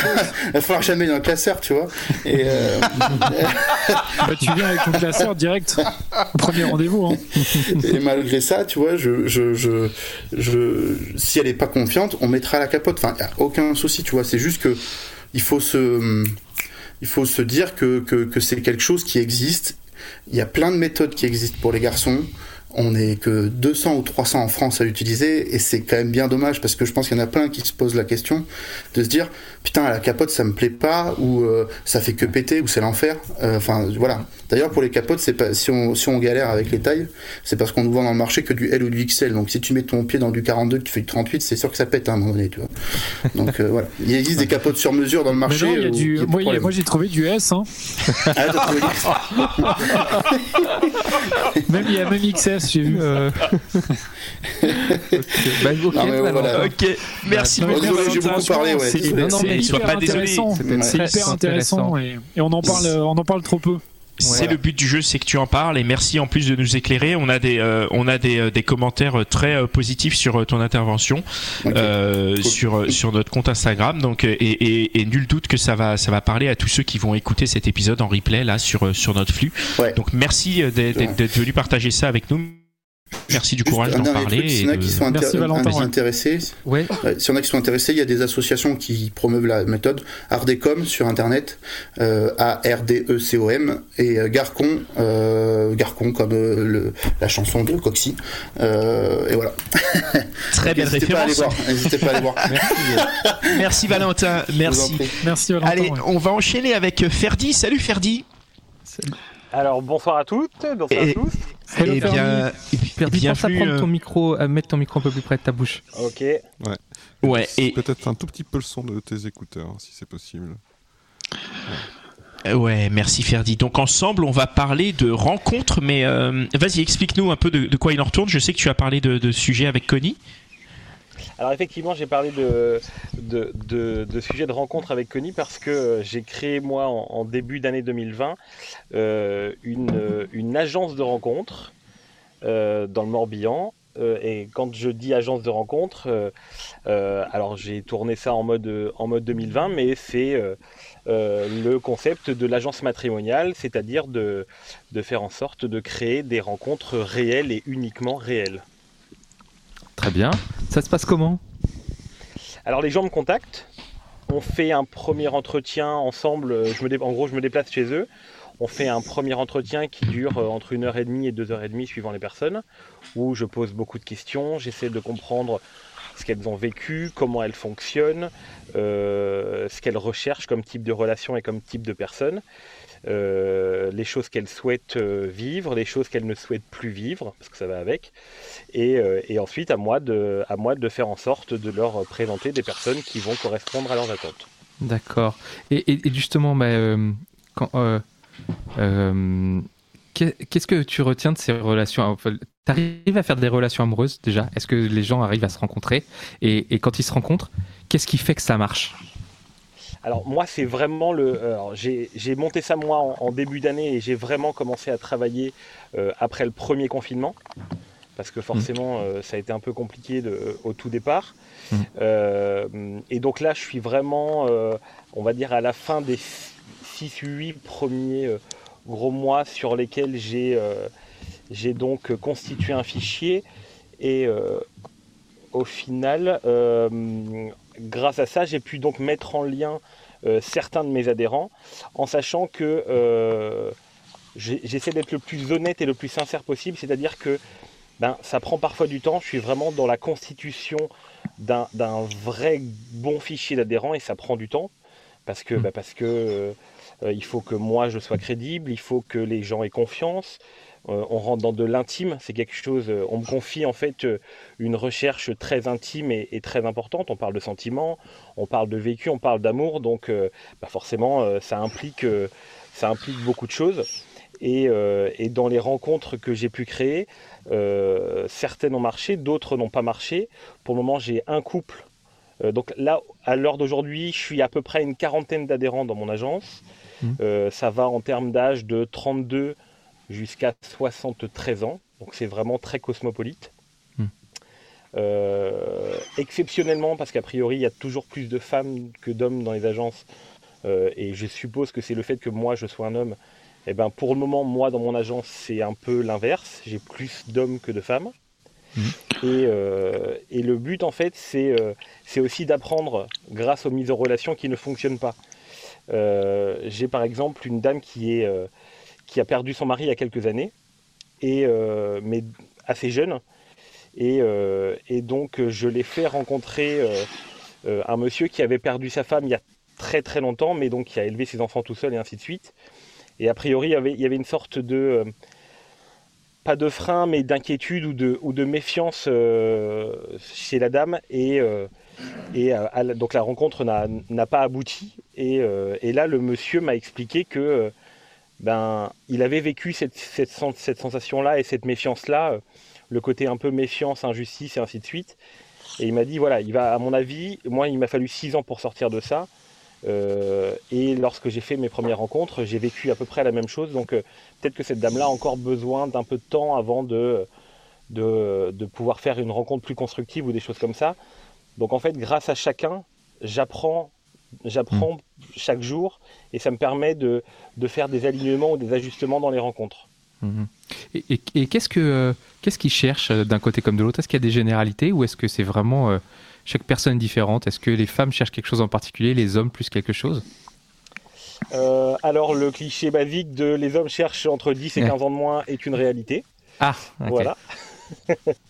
F: il va falloir jamais un classeur, tu vois. Et euh...
D: bah, tu viens avec ton classeur direct au premier rendez-vous. Hein.
F: et malgré ça, tu vois, je, je, je, je, si elle est pas confiante, on mettra la capote. Enfin, y a aucun souci, tu vois. C'est juste que il faut se, dire que c'est quelque chose qui existe. Il y a plein de méthodes qui existent pour les garçons on n'est que 200 ou 300 en France à utiliser et c'est quand même bien dommage parce que je pense qu'il y en a plein qui se posent la question de se dire putain la capote ça me plaît pas ou euh, ça fait que péter ou c'est l'enfer. Euh, enfin voilà. D'ailleurs pour les capotes c'est pas si on, si on galère avec les tailles c'est parce qu'on nous vend dans le marché que du L ou du XL donc si tu mets ton pied dans du 42 tu fais du 38 c'est sûr que ça pète à un moment donné tu vois. Donc euh, voilà. Il existe des capotes sur mesure dans le marché
D: non, y a du... moi, j'ai trouvé du S hein. ah, trouvé même il y a même XS j'ai vu. Euh...
A: bah, ok, non, voilà. ok. Merci
F: beaucoup. J'ai beaucoup parlé. Ouais.
D: C'est hyper pas intéressant. C'est hyper intéressant et, et on en parle, on en parle trop peu.
A: C'est le but du jeu, c'est que tu en parles et merci en plus de nous éclairer. On a des, euh, on a des, euh, des, commentaires très euh, positifs sur ton intervention okay. cool. sur sur notre compte Instagram. Donc et, et, et, nul doute que ça va ça va parler à tous ceux qui vont écouter cet épisode en replay là sur sur notre flux.
F: Ouais.
A: Donc merci d'être venu partager ça avec nous. Merci du courage d'en parler.
F: S'il y en a qui sont intér
D: Merci Valentin,
F: intéressés,
B: ouais.
F: ouais. s'il y en a qui sont intéressés, il y a des associations qui promeuvent la méthode. Ardecom sur internet, euh, A-R-D-E-C-O-M, et euh, Garcon, euh, Garcon comme euh, le, la chanson de Coxy. Euh, et voilà.
A: Très belle référence.
F: N'hésitez pas à aller voir.
A: Merci, Merci Valentin. Merci.
D: Merci Valentin.
A: Allez, on va enchaîner avec Ferdi. Salut Ferdi.
G: Salut. Alors bonsoir à toutes, bonsoir et, à tous.
B: Hello, et bien, Ferdi, bien pense à prendre ton micro, à mettre ton micro un peu plus près de ta bouche.
G: Ok.
C: Ouais.
A: Ouais. Et
C: peut-être un tout petit peu le son de tes écouteurs, si c'est possible.
A: Ouais. ouais. merci Ferdi. Donc ensemble, on va parler de rencontres, mais euh, vas-y, explique-nous un peu de, de, quoi il en retourne. Je sais que tu as parlé de, de sujets avec Connie.
G: Alors effectivement, j'ai parlé de, de, de, de, sujet de rencontre avec Connie parce que j'ai créé moi en, début d'année 2020 euh, une, une, agence de rencontre euh, dans le Morbihan. Euh, et quand je dis agence de rencontre, euh, alors j'ai tourné ça en mode, en mode 2020, mais c'est le concept de l'agence matrimoniale, c'est-à-dire de faire en sorte de créer des rencontres réelles et uniquement réelles.
B: Très bien. Ça se passe comment
G: Alors les gens me contactent. On fait un premier entretien ensemble. En gros, je me déplace chez eux. On fait un premier entretien qui dure entre une heure et demie et deux heures et demie suivant les personnes, où je pose beaucoup de questions. J'essaie de comprendre ce qu'elles ont vécu, comment elles fonctionnent, euh, ce qu'elles recherchent comme type de relation et comme type de personne. Euh, les choses qu'elles souhaitent euh, vivre, les choses qu'elles ne souhaitent plus vivre, parce que ça va avec. Et, euh, et, ensuite, à moi, de, à moi de faire en sorte de leur présenter des personnes qui vont correspondre à leurs attentes.
B: D'accord. Et, justement, bah, qu'est-ce que tu retiens de ces relations? Tu arrives à faire des relations amoureuses déjà? Est-ce que les gens arrivent à se rencontrer? Et, quand ils se rencontrent, qu'est-ce qui fait que ça marche?
G: Alors moi c'est vraiment le. J'ai monté ça moi en, en début d'année et j'ai vraiment commencé à travailler euh, après le premier confinement parce que forcément mmh. euh, ça a été un peu compliqué de, au tout départ. Mmh. Euh, et donc là je suis vraiment, euh, on va dire à la fin des 6-8 premiers gros mois sur lesquels j'ai j'ai donc constitué un fichier et au final grâce à ça j'ai pu donc mettre en lien euh, certains de mes adhérents, en sachant que euh, j'essaie d'être le plus honnête et le plus sincère possible, c'est-à-dire que ben, ça prend parfois du temps, je suis vraiment dans la constitution d'un vrai bon fichier d'adhérents et ça prend du temps, parce que, ben, parce que euh, il faut que moi je sois crédible, il faut que les gens aient confiance, on rentre dans de l'intime, c'est quelque chose, euh, on me confie en fait euh, une recherche très intime et, et, très importante, on parle de sentiments, on parle de vécu, on parle d'amour, donc bah forcément ça, implique, ça implique beaucoup de choses. Et, et dans les rencontres que j'ai pu créer, certaines ont marché, d'autres n'ont pas marché. Pour le moment j'ai un couple donc là, à l'heure d'aujourd'hui, je suis à peu près une quarantaine d'adhérents dans mon agence. Mmh. ça va en termes d'âge de 32 jusqu'à 73 ans. Donc c'est vraiment très cosmopolite. Mmh. exceptionnellement, parce qu'a priori, il y a toujours plus de femmes que d'hommes dans les agences, et je suppose que c'est le fait que moi je sois un homme eh ben, pour le moment, moi, dans mon agence, c'est un peu l'inverse. J'ai plus d'hommes que de femmes. Mhm. Euh, et, le but, en fait, euh, c'est aussi d'apprendre grâce aux mises en relation qui ne fonctionnent pas. Euh, j'ai par exemple une dame qui, est, qui a perdu son mari il y a quelques années, et, mais assez jeune. Et, et donc, je l'ai fait rencontrer un monsieur qui avait perdu sa femme il y a très très longtemps, mais donc qui a élevé ses enfants tout seul et ainsi de suite. Et a priori, il y avait, une sorte de. Euh, pas de frein, mais d'inquiétude ou de, ou de méfiance euh, chez la dame. Et, euh, et donc la rencontre n'a pas abouti. Et, là, le monsieur m'a expliqué que. Ben, il avait vécu cette, cette, sensation-là et cette méfiance-là, le côté un peu méfiance, injustice et ainsi de suite. Et il m'a dit voilà, il va, à mon avis, moi, il m'a fallu six ans pour sortir de ça. Euh, et lorsque j'ai fait mes premières rencontres, j'ai vécu à peu près la même chose. Donc euh, peut-être que cette dame-là a encore besoin d'un peu de temps avant de, de, pouvoir faire une rencontre plus constructive ou des choses comme ça. Donc en fait, grâce à chacun, j'apprends j'apprends mmh. chaque jour et ça me permet de, de, faire des alignements ou des ajustements dans les rencontres.
B: Mmh. Et, et, qu'est-ce que euh, qu'est-ce qu'ils cherchent d'un côté comme de l'autre? Est-ce qu'il y a des généralités ou est-ce que c'est vraiment chaque personne différente? Est-ce que les femmes cherchent quelque chose en particulier, les hommes plus quelque chose?
G: Euh, alors le cliché basique de les hommes cherchent entre 10 et 15 ans de moins est une réalité.
B: Ah,
G: voilà.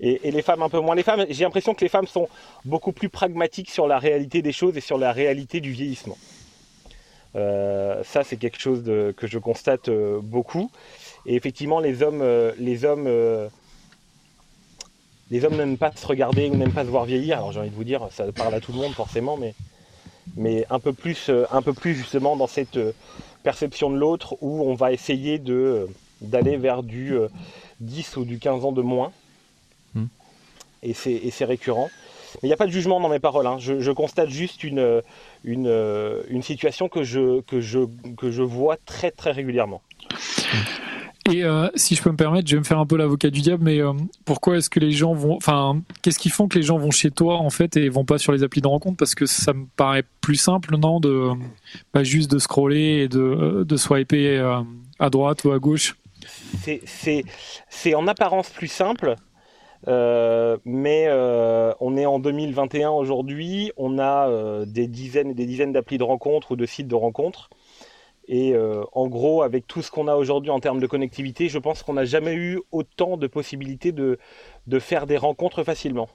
G: et, les femmes un peu moins. Les femmes, j'ai l'impression que les femmes sont beaucoup plus pragmatiques sur la réalité des choses et sur la réalité du vieillissement. Euh, ça, c'est quelque chose que je constate euh, beaucoup. Et effectivement, les hommes, les hommes les hommes n'aiment pas se regarder ou n'aiment pas se voir vieillir. Alors j'ai envie de vous dire, ça parle à tout le monde forcément, mais, un, peu plus, euh, un peu plus justement dans cette euh, perception de l'autre où on va essayer de, euh, d'aller vers du 10 ou du 15 ans de moins. Et, c'est, récurrent. Mais il n'y a pas de jugement dans mes paroles. Hein. Je, constate juste une, une, une, situation que je, que, je, que je vois très très régulièrement.
D: Et euh, si je peux me permettre, je vais me faire un peu l'avocat du diable, mais euh, pourquoi est-ce que les gens vont, enfin, qu'est-ce qui font que les gens vont chez toi en fait et vont pas sur les applis de rencontre? Parce que ça me paraît plus simple, non, de pas juste de scroller et de, de swiper euh, à droite ou à gauche?
G: C'est en apparence plus simple, mais on est en 2021 aujourd'hui, on a des dizaines et des dizaines d'applis de rencontres ou de sites de rencontres. Et euh, en gros, avec tout ce qu'on a aujourd'hui en termes de connectivité, je pense qu'on n'a jamais eu autant de possibilités de, de, faire des rencontres facilement.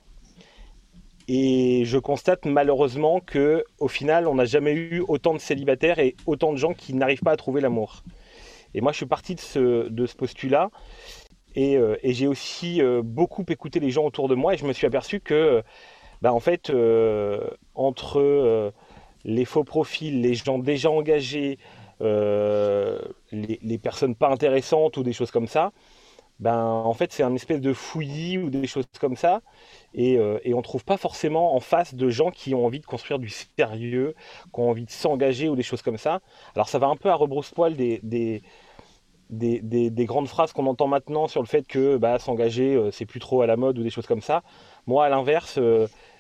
G: Et je constate malheureusement que au final, on n'a jamais eu autant de célibataires et autant de gens qui n'arrivent pas à trouver l'amour. Et moi, je suis parti de ce, de ce postulat. Et, euh, et j'ai aussi euh, beaucoup écouté les gens autour de moi et je me suis aperçu que, bah, en fait, entre les faux profils, les gens déjà engagés, euh, les, personnes pas intéressantes ou des choses comme ça, ben en fait c'est un espèce de fouillis ou des choses comme ça, et, euh, et on trouve pas forcément en face de gens qui ont envie de construire du sérieux, qui ont envie de s'engager ou des choses comme ça. Alors ça va un peu à rebrousse-poil des des, des, grandes phrases qu'on entend maintenant sur le fait que bah, s'engager, euh, c'est plus trop à la mode ou des choses comme ça. Moi, à l'inverse,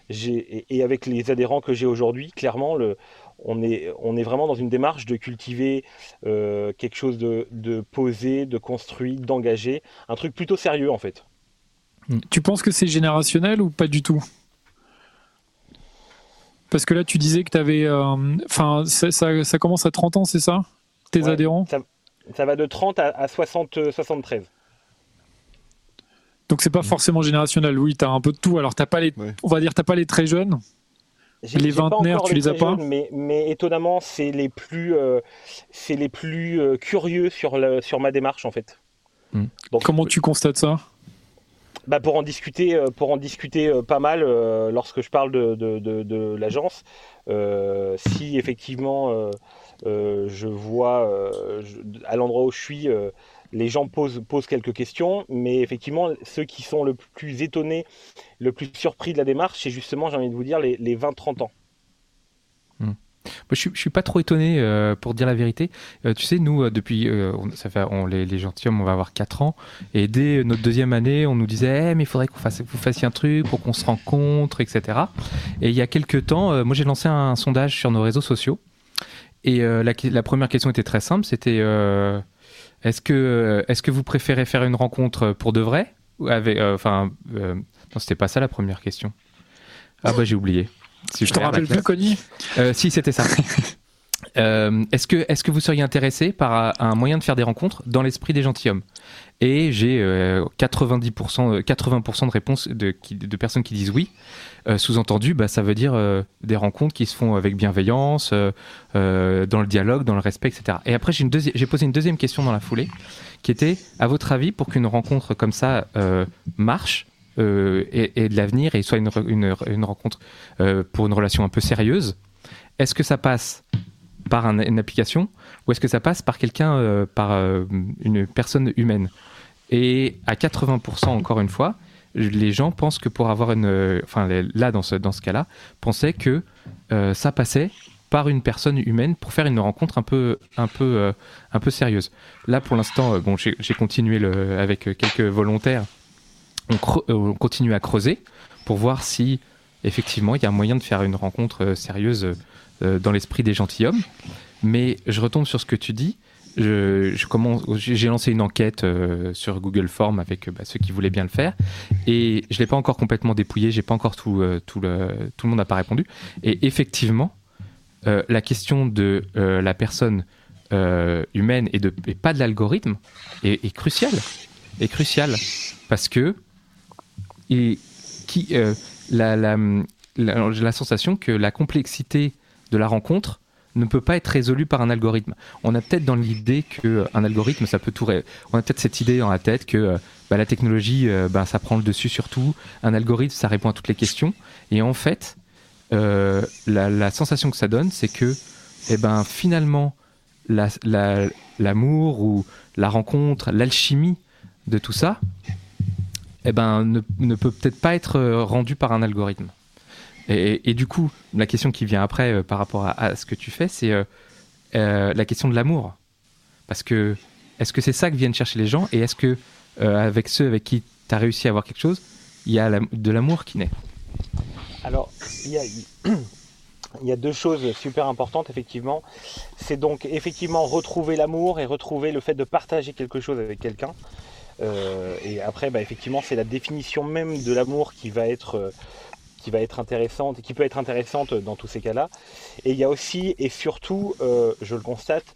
G: et, et, avec les adhérents que j'ai aujourd'hui, clairement, le, on est, on est vraiment dans une démarche de cultiver euh, quelque chose de, posé, de construit, d'engagé, un truc plutôt sérieux en fait.
D: Tu penses que c'est générationnel ou pas du tout? Parce que là, tu disais que tu avais. Euh, enfin, ça, commence à 30 ans, c'est ça? Tes adhérents?
G: Ça, va de 30 à, 60, 73.
D: Donc c'est pas forcément générationnel, oui, tu as un peu de tout. Alors t'as pas les, on va dire, t'as pas les très jeunes, les vingtenaires, tu les as pas
G: mais, étonnamment, c'est les plus, euh, c'est les plus euh, curieux sur, sur ma démarche en fait.
D: Hmm. Donc, Comment tu constates ça?
G: bah pour en discuter, euh, pour en discuter pas mal lorsque je parle de, de, de, l'agence. si effectivement je vois à l'endroit où je suis les gens posent, quelques questions, mais effectivement, ceux qui sont le plus étonnés, le plus surpris de la démarche, c'est justement, j'ai envie de vous dire, les, les 20-30 ans.
B: Je ne suis pas trop étonné, euh, pour dire la vérité. Euh, tu sais, nous, euh, depuis, ça fait, on, les, les, gentilshommes, on va avoir 4 ans. Et dès notre deuxième année, on nous disait, eh, mais il faudrait qu'on fasse, vous fassiez un truc pour qu'on se rencontre, etc. Et il y a quelques temps, moi, j'ai lancé un, sondage sur nos réseaux sociaux. Et la, la, première question était très simple, c'était est-ce que, est-ce que vous préférez faire une rencontre pour de vrai avec, Enfin, non, c'était pas ça la première question. Ah bah j'ai oublié.
D: Je te rappelle plus, Conny
B: euh, Si, c'était ça. Euh, est-ce que, est que vous seriez intéressé par un moyen de faire des rencontres dans l'esprit des gentilshommes? Et j'ai 90%, 80% de réponses de, personnes qui disent oui. Euh, sous-entendu, bah, ça veut dire des rencontres qui se font avec bienveillance, dans le dialogue, dans le respect, etc. Et après, j'ai, posé une deuxième question dans la foulée, qui était, à votre avis, pour qu'une rencontre comme ça marche, euh, et, de l'avenir et soit une, rencontre euh, pour une relation un peu sérieuse, est-ce que ça passe par une application ou est-ce que ça passe par quelqu'un, euh, par une personne humaine? Et à 80% encore une fois, les gens pensent que pour avoir une, enfin là dans ce dans ce cas-là, pensaient que ça passait par une personne humaine pour faire une rencontre un peu un peu un peu sérieuse. Là pour l'instant, bon j'ai continué avec quelques volontaires euh, on, continue à creuser pour voir si effectivement il y a moyen de faire une rencontre euh, sérieuse euh, dans l'esprit des gentilshommes. Mais je retombe sur ce que tu dis. Je, j'ai lancé une enquête sur Google Form avec bah, ceux qui voulaient bien le faire et je l'ai pas encore complètement dépouillé, j'ai pas encore tout, tout, le, tout le monde n'a pas répondu. Et effectivement, la question de la personne humaine et, de, pas de l'algorithme est, cruciale, est cruciale parce que et qui euh, la, la, j'ai la sensation que la complexité de la rencontre ne peut pas être résolue par un algorithme. On a peut-être dans l'idée qu'un euh, algorithme, ça peut tout. On a peut-être cette idée dans la tête que euh, bah, la technologie, bah, ça prend le dessus sur tout. Un algorithme, ça répond à toutes les questions. Et en fait, la, sensation que ça donne, c'est que, eh ben, finalement, l'amour la, ou la rencontre, l'alchimie de tout ça, eh ben, ne, peut peut-être pas être euh, rendu par un algorithme. Et, du coup, la question qui vient après euh, par rapport à, ce que tu fais, c'est euh, la question de l'amour. Parce que est-ce que c'est ça que viennent chercher les gens? Et est-ce que avec ceux avec qui tu as réussi à avoir quelque chose, il y a de l'amour qui naît?
G: Alors, il y a, deux choses super importantes, effectivement. C'est donc effectivement retrouver l'amour et retrouver le fait de partager quelque chose avec quelqu'un. Euh, et après, bah, effectivement, c'est la définition même de l'amour qui va être euh, qui va être intéressante et qui peut être intéressante dans tous ces cas-là. Et il y a aussi et surtout, euh, je le constate,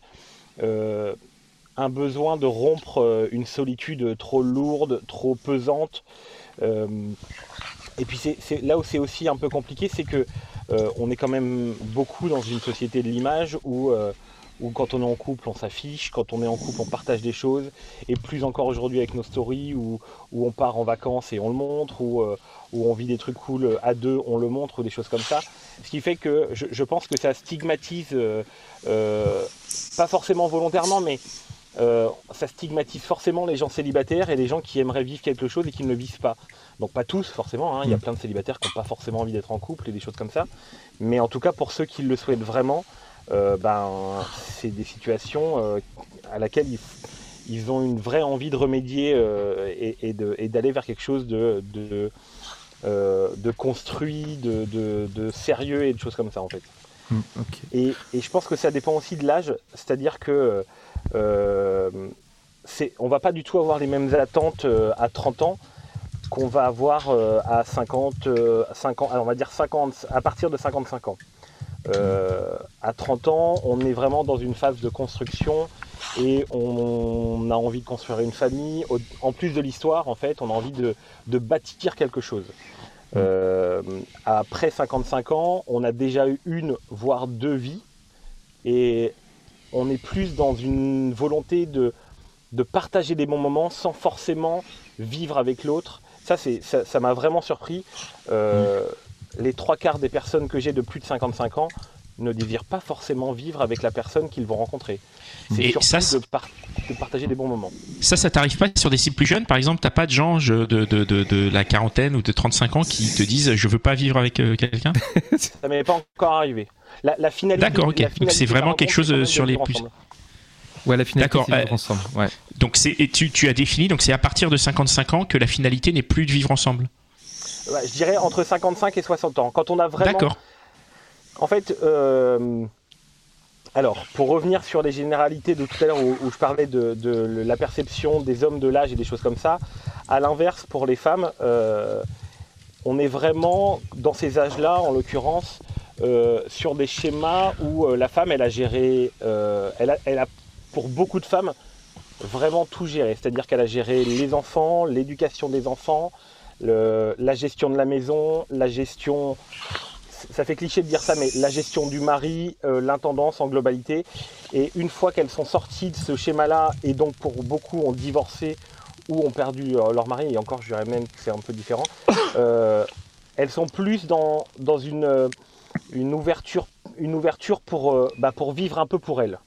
G: un besoin de rompre une solitude trop lourde, trop pesante. et puis c'est là où c'est aussi un peu compliqué, c'est que on est quand même beaucoup dans une société de l'image où où quand on est en couple, on s'affiche, quand on est en couple, on partage des choses, et plus encore aujourd'hui avec nos stories, où, où, on part en vacances et on le montre, ou euh, où, on vit des trucs cool à deux, on le montre, ou des choses comme ça. Ce qui fait que je, pense que ça stigmatise, euh, euh, pas forcément volontairement, mais ça stigmatise forcément les gens célibataires et les gens qui aimeraient vivre quelque chose et qui ne le vivent pas. Donc pas tous forcément, hein. il y a mm. plein de célibataires qui n'ont pas forcément envie d'être en couple et des choses comme ça. Mais en tout cas pour ceux qui le souhaitent vraiment, euh, ben, c'est des situations euh, à laquelle ils, ont une vraie envie de remédier euh, et, d'aller vers quelque chose de, de, construit, de, sérieux et de choses comme ça en fait. Hmm, et, je pense que ça dépend aussi de l'âge, c'est-à-dire que on va pas du tout avoir les mêmes attentes à 30 ans qu'on va avoir à 50, 50 alors on va dire 50, à partir de 55 ans. Euh, à 30 ans, on est vraiment dans une phase de construction et on a envie de construire une famille. En plus de l'histoire, en fait, on a envie de, bâtir quelque chose. Euh, après 55 ans, on a déjà eu une, voire deux vies, et on est plus dans une volonté de, partager des bons moments sans forcément vivre avec l'autre. Ça, ça m'a vraiment surpris. Euh, les trois quarts des personnes que j'ai de plus de 55 ans ne désirent pas forcément vivre avec la personne qu'ils vont rencontrer. C'est
A: ça, c'est-
G: de, par- de partager des bons moments.
A: Ça, ça t'arrive pas sur des cibles plus jeunes? Par exemple, t'as pas de gens de, de, de, de- de la quarantaine ou de 35 ans qui te disent je veux pas vivre avec euh, quelqu'un?
G: Ça m'est pas encore arrivé. La, la finalité,
A: D'accord, ok. Donc c'est vraiment quelque chose, sur les plus-
G: ensemble.
B: Ouais, la finalité,
A: D'accord,
B: c'est de vivre
A: euh,
B: ensemble. Ouais.
A: Donc c'est et tu, tu as défini donc c'est à partir de 55 ans que la finalité n'est plus de vivre ensemble.
G: Je dirais entre 55 et 60 ans. Quand on a vraiment
A: D'accord.
G: En fait, euh, alors, pour revenir sur les généralités de tout à l'heure où, où je parlais de, de la perception des hommes de l'âge et des choses comme ça, à l'inverse, pour les femmes, euh, on est vraiment dans ces âges-là, en l'occurrence, euh, sur des schémas où la femme, elle a géré, elle, a, elle a, pour beaucoup de femmes, vraiment tout géré. C'est-à-dire qu'elle a géré les enfants, l'éducation des enfants, la gestion de la maison, la gestion ça fait cliché de dire ça, mais la gestion du mari, euh, l'intendance en globalité. Et une fois qu'elles sont sorties de ce schéma-là, et donc pour beaucoup ont divorcé ou ont perdu euh, leur mari, et encore je dirais même que c'est un peu différent, euh, elles sont plus dans, une, ouverture, une ouverture bah, pour vivre un peu pour elles.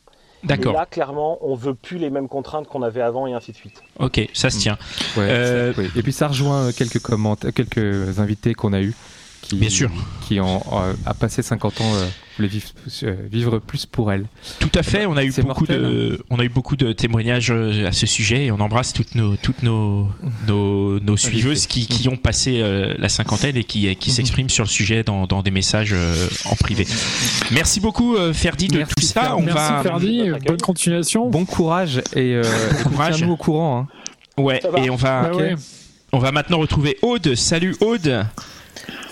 G: Et
A: D'accord.
G: là, clairement, on veut plus les mêmes contraintes qu'on avait avant et ainsi de suite.
A: Ok, ça se tient.
B: Ouais,
A: Euh,
B: ça- oui. Et puis ça rejoint euh, quelques commentaires, quelques invités qu'on a eus qui,
A: Bien sûr.
B: qui ont euh, a passé 50 ans euh, vivre, euh, vivre plus pour elle.
A: Tout à fait. On a eu beaucoup
B: mortel,
A: de, on a eu beaucoup de témoignages euh, à ce sujet et on embrasse toutes nos, toutes nos, nos, nos suiveuses qui, qui ont passé euh, la cinquantaine et qui, qui s'expriment sur le sujet dans, dans des messages euh, en privé. Merci beaucoup, euh, Ferdi, de
B: Merci,
A: tout ça. On
D: Merci
A: va,
D: Ferdi, bonne continuation.
B: Bon courage et, euh,
A: courage.
B: tiens-nous au courant. hein.
A: ouais, et on va,
D: Ah ouais.
A: on va maintenant retrouver Aude. Salut Aude.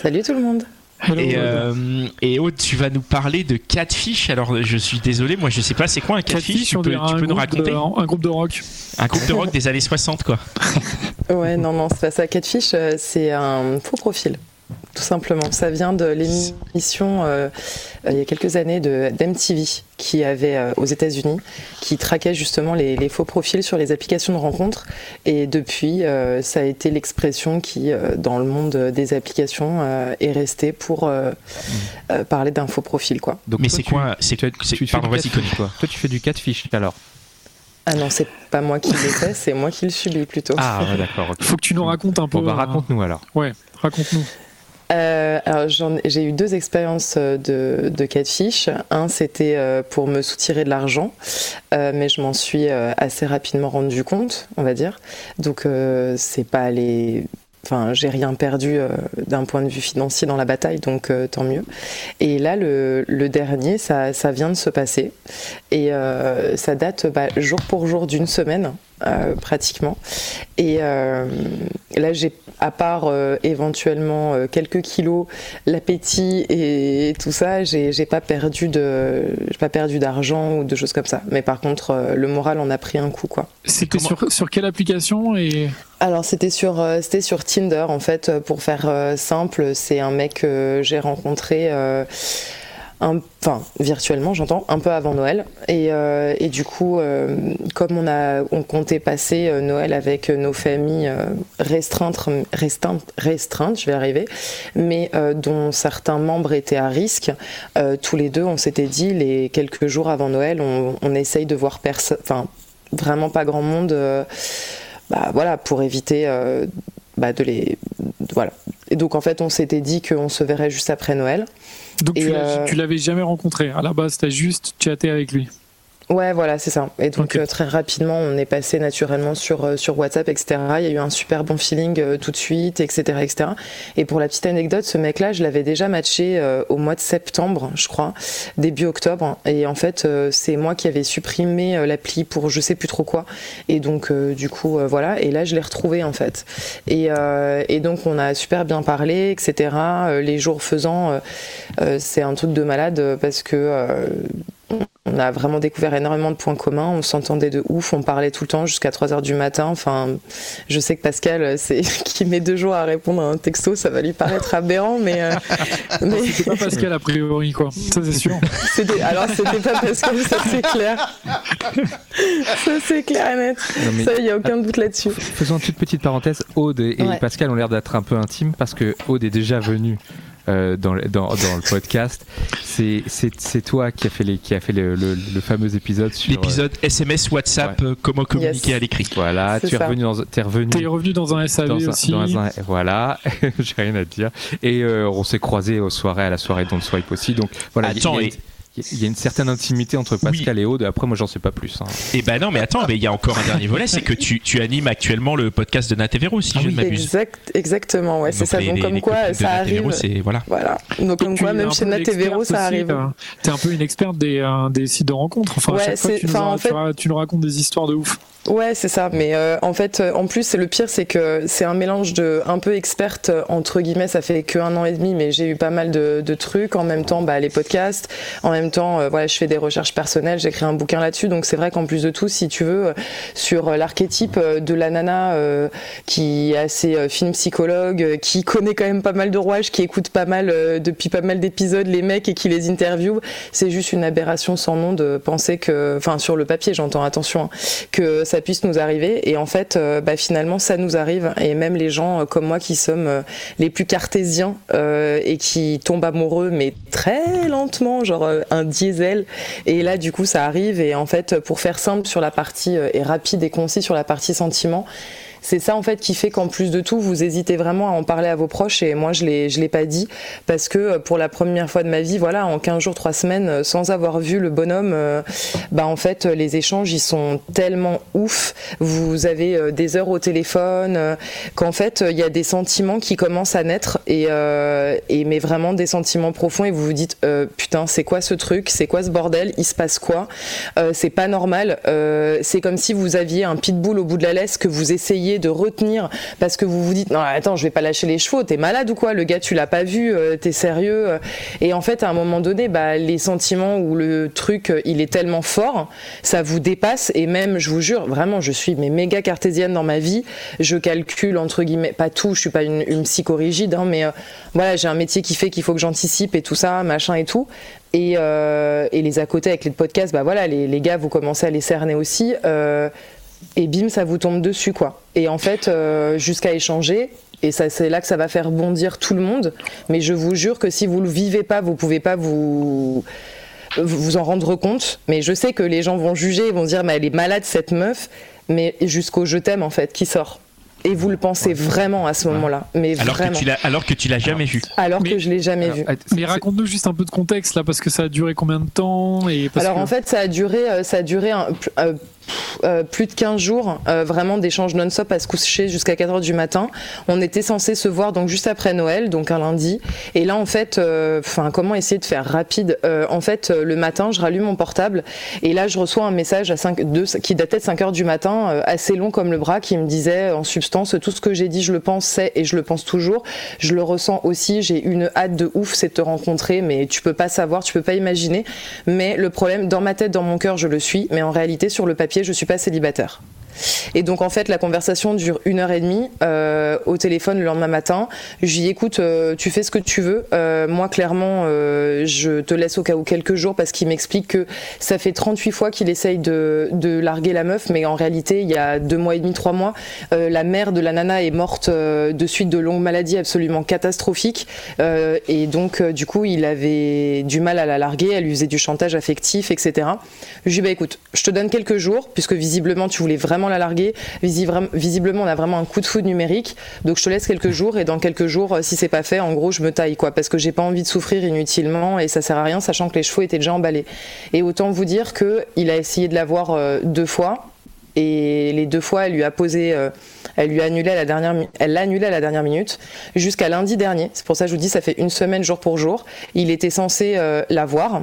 H: Salut tout le monde.
D: Hello,
A: Et,
D: Aude.
A: euh, et Aude, tu vas nous parler de Catfish. Alors, je suis désolé, moi, je sais pas, c'est quoi un Catfish,
D: Catfish,
A: Tu peux, tu peux nous raconter?
D: de- un groupe de rock.
A: Un groupe de rock des années 60, quoi.
H: Ouais, non, non, c'est pas ça. Catfish, euh, c'est un faux profil. Tout simplement. Ça vient de l'émission euh, euh, il y a quelques années de d'MTV qui avait euh, aux États-Unis, qui traquait justement les, les faux profils sur les applications de rencontres. Et depuis, euh, ça a été l'expression qui, euh, dans le monde des applications, euh, est restée pour euh, euh, parler d'un faux profil, quoi.
B: Donc
A: Mais
B: toi,
A: c'est
B: tu-
A: quoi C'est
B: tu, tu fais
A: Pardon,
B: du
A: vas-y,
B: toi. Toi, tu fais du catfish alors.
H: Ah non, c'est pas moi qui le fais, c'est moi qui le subis plutôt.
B: Ah, ouais, d'accord. ok.
D: Faut que tu nous racontes un peu.
B: Bon, bah,
D: euh,
B: raconte-nous alors.
D: Ouais, raconte-nous.
H: Euh, j'ai eu deux expériences euh, de, de catfish. Un c'était euh, pour me soutirer de l'argent, euh, mais je m'en suis euh, assez rapidement rendu compte, on va dire. Donc euh, c'est pas allé. Enfin, j'ai rien perdu euh, d'un point de vue financier dans la bataille, donc euh, tant mieux. Et là, le, le dernier, ça, ça vient de se passer. Et euh, ça date bah, jour pour jour d'une semaine, euh, pratiquement. Et euh, là, j'ai, à part euh, éventuellement euh, quelques kilos, l'appétit et tout ça, j'ai, j'ai pas perdu de, j'ai pas perdu d'argent ou de choses comme ça. Mais par contre, euh, le moral en a pris un coup, quoi.
D: C'était
A: Comment-
D: sur, sur quelle application et
H: Alors c'était sur euh, c'était sur Tinder en fait pour faire euh, simple c'est un mec que j'ai rencontré euh, enfin virtuellement j'entends un peu avant Noël et, euh, du coup euh, comme on a comptait passer euh, Noël avec nos familles restreintes restreintes je vais arriver mais dont certains membres étaient à risque tous les deux on s'était dit les quelques jours avant Noël on, essaye de voir personne enfin vraiment pas grand monde bah, voilà, pour éviter bah, de les. Voilà. Et donc en fait, on s'était dit qu'on se verrait juste après Noël.
D: Donc
H: Et,
D: tu
H: euh,
D: tu l'avais jamais rencontré. À la base, t'as juste chatté avec lui.
H: Ouais, voilà, c'est ça. Et donc euh, très rapidement, on est passé naturellement sur, euh, sur WhatsApp, etc. Il y a eu un super bon feeling euh, tout de suite, etc., etc. Et pour la petite anecdote, ce mec-là, je l'avais déjà matché euh, au mois de septembre, je crois, début octobre. Et en fait, euh, c'est moi qui avais supprimé euh, l'appli pour je sais plus trop quoi. Et donc, euh, du coup, euh, voilà. Et là, je l'ai retrouvé en fait. Et, euh, et donc, on a super bien parlé, etc. Euh, les jours faisant, c'est un truc de malade parce que. On a vraiment découvert énormément de points communs, on s'entendait de ouf, on parlait tout le temps jusqu'à 3h du matin. Enfin, je sais que Pascal, euh, c'est qui met deux jours à répondre à un texto, ça va lui paraître aberrant, mais, euh, mais
D: C'était pas Pascal a priori, quoi. Ça, c'est sûr.
H: c'était, alors c'était pas Pascal, ça c'est clair. Ça c'est clair et net.
B: Mais-
H: Ça, il n'y a aucun doute là-dessus.
B: Faisons une toute petite parenthèse. Aude et, et
H: Ouais.
B: Pascal ont l'air d'être un peu intimes parce que Aude est déjà venue dans, dans, dans, le podcast. C'est toi qui a fait, les, qui a fait le, le, fameux épisode sur.
A: L'épisode SMS WhatsApp, comment communiquer à l'écrit.
B: Voilà, tu es, revenu dans, es revenu.
D: Es revenu dans un SAV aussi.
B: voilà, j'ai rien à dire. Et on s'est croisés aux soirées, à la soirée Don't Swipe aussi. Donc voilà.
A: Attends,
B: il y a une certaine intimité entre Pascal et Aude. Après, moi, j'en sais pas plus. Hein.
A: Et eh ben non, mais attends, mais il y a encore un dernier volet, c'est que tu, tu, animes actuellement le podcast de Natevero, si ah je ne m'abuse.
H: Exact, exactement, ouais, c'est ça. Donc, comme quoi, ça arrive.
A: Voilà.
H: voilà. Donc, comme quoi, même chez Natevero, ça arrive.
D: Tu es un peu une experte des, euh, des sites de rencontres. Enfin, ouais, chaque fois, tu, nous, en fait... tu nous racontes des histoires de ouf.
H: Ouais, c'est ça. Mais euh, en fait, euh, en plus, le pire, c'est que c'est un mélange de un peu experte entre guillemets. Ça fait que un an et demi, mais j'ai eu pas mal de, de, trucs. En même temps, bah, les podcasts. En même temps, euh, voilà, je fais des recherches personnelles. J'ai écrit un bouquin là-dessus. Donc c'est vrai qu'en plus de tout, si tu veux, sur l'archétype de la nana qui est assez film psychologue, qui connaît quand même pas mal de rouages, qui écoute pas mal depuis pas mal d'épisodes les mecs et qui les interviewe, c'est juste une aberration sans nom de penser que, enfin sur le papier, j'entends attention, hein, que ça puisse nous arriver. Et en fait, euh, bah, finalement, ça nous arrive. Et même les gens euh, comme moi qui sommes euh, les plus cartésiens et qui tombent amoureux, mais très lentement, genre un diesel. Et là, du coup, ça arrive. Et en fait, pour faire simple sur la partie et rapide et concis sur la partie sentiment, c'est ça en fait qui fait qu'en plus de tout, vous hésitez vraiment à en parler à vos proches et moi je l'ai je l'ai pas dit parce que euh, pour la première fois de ma vie, voilà, en 15 jours, 3 semaines euh, sans avoir vu le bonhomme, euh, bah en fait les échanges ils sont tellement ouf, vous avez des heures au téléphone qu'en fait il y a des sentiments qui commencent à naître et et mais vraiment des sentiments profonds et vous vous dites putain, c'est quoi ce truc? C'est quoi ce bordel? Il se passe quoi? C'est pas normal. c'est comme si vous aviez un pitbull au bout de la laisse que vous essayez de retenir parce que vous vous dites non attends je vais pas lâcher les chevaux t'es malade ou quoi? Le gars tu l'as pas vu euh, t'es sérieux euh. et en fait à un moment donné bah, les sentiments ou le truc euh, il est tellement fort ça vous dépasse. Et même je vous jure vraiment je suis mais méga cartésienne dans ma vie. Je calcule entre guillemets pas tout je suis pas une, une psychorigide hein, mais voilà j'ai un métier qui fait qu'il faut que j'anticipe et tout ça machin et tout. Et, et, les à côté avec les podcasts, bah voilà, les, les, gars, vous commencez à les cerner aussi et bim, ça vous tombe dessus, quoi. Et en fait, euh, jusqu'à échanger, et ça, c'est là que ça va faire bondir tout le monde. Mais je vous jure que si vous le vivez pas, vous pouvez pas vous vous en rendre compte. Mais je sais que les gens vont juger, vont dire, mais elle est malade cette meuf. Mais jusqu'au je t'aime en fait, qui sort. Et vous le pensez vraiment à ce moment-là. Mais
A: alors
D: vraiment.
A: Que tu alors que tu l'as jamais vu.
H: Alors que je l'ai jamais vu.
D: Mais raconte-nous juste un peu de contexte là, parce que ça a duré combien de temps et
H: Alors en fait, ça a duré, euh, ça a duré un, euh, euh, plus de 15 jours, euh, vraiment d'échanges non-stop à se coucher jusqu'à 4 h du matin. On était censé se voir donc juste après Noël, donc un lundi. Et là, en fait, euh, comment essayer de faire rapide En fait, le matin, je rallume mon portable et là, je reçois un message à 5, 2, qui datait de 5 h du matin, assez long comme le bras, qui me disait en substance tout ce que j'ai dit, je le pensais et je le pense toujours. Je le ressens aussi. J'ai une hâte de ouf, c'est de te rencontrer, mais tu peux pas savoir, tu peux pas imaginer. Mais le problème, dans ma tête, dans mon cœur, je le suis, mais en réalité, sur le papier, je suis pas célibataire. Et donc en fait la conversation dure une heure et demie euh, au téléphone le lendemain matin. Dis écoute euh, tu fais ce que tu veux. Euh, moi clairement je te laisse au cas où quelques jours parce qu'il m'explique que ça fait 38 fois qu'il essaye de, de, larguer la meuf mais en réalité il y a deux mois et demi, trois mois la mère de la nana est morte de suite de longues maladies absolument catastrophiques et donc du coup il avait du mal à la larguer, elle lui faisait du chantage affectif etc. Je lui dis bah écoute je te donne quelques jours puisque visiblement tu voulais vraiment la larguer. Visiblement, on a vraiment un coup de foudre numérique. Donc je te laisse quelques jours et dans quelques jours, euh, si c'est pas fait, en gros, je me taille quoi, parce que j'ai pas envie de souffrir inutilement et ça sert à rien, sachant que les chevaux étaient déjà emballés. Et autant vous dire que il a essayé de l'avoir euh, deux fois et les deux fois, elle lui a posé, euh, elle lui annulé à la dernière, elle l'a annulé à la dernière minute jusqu'à lundi dernier. C'est pour ça que je vous dis, ça fait une semaine jour pour jour. Il était censé euh, la voir.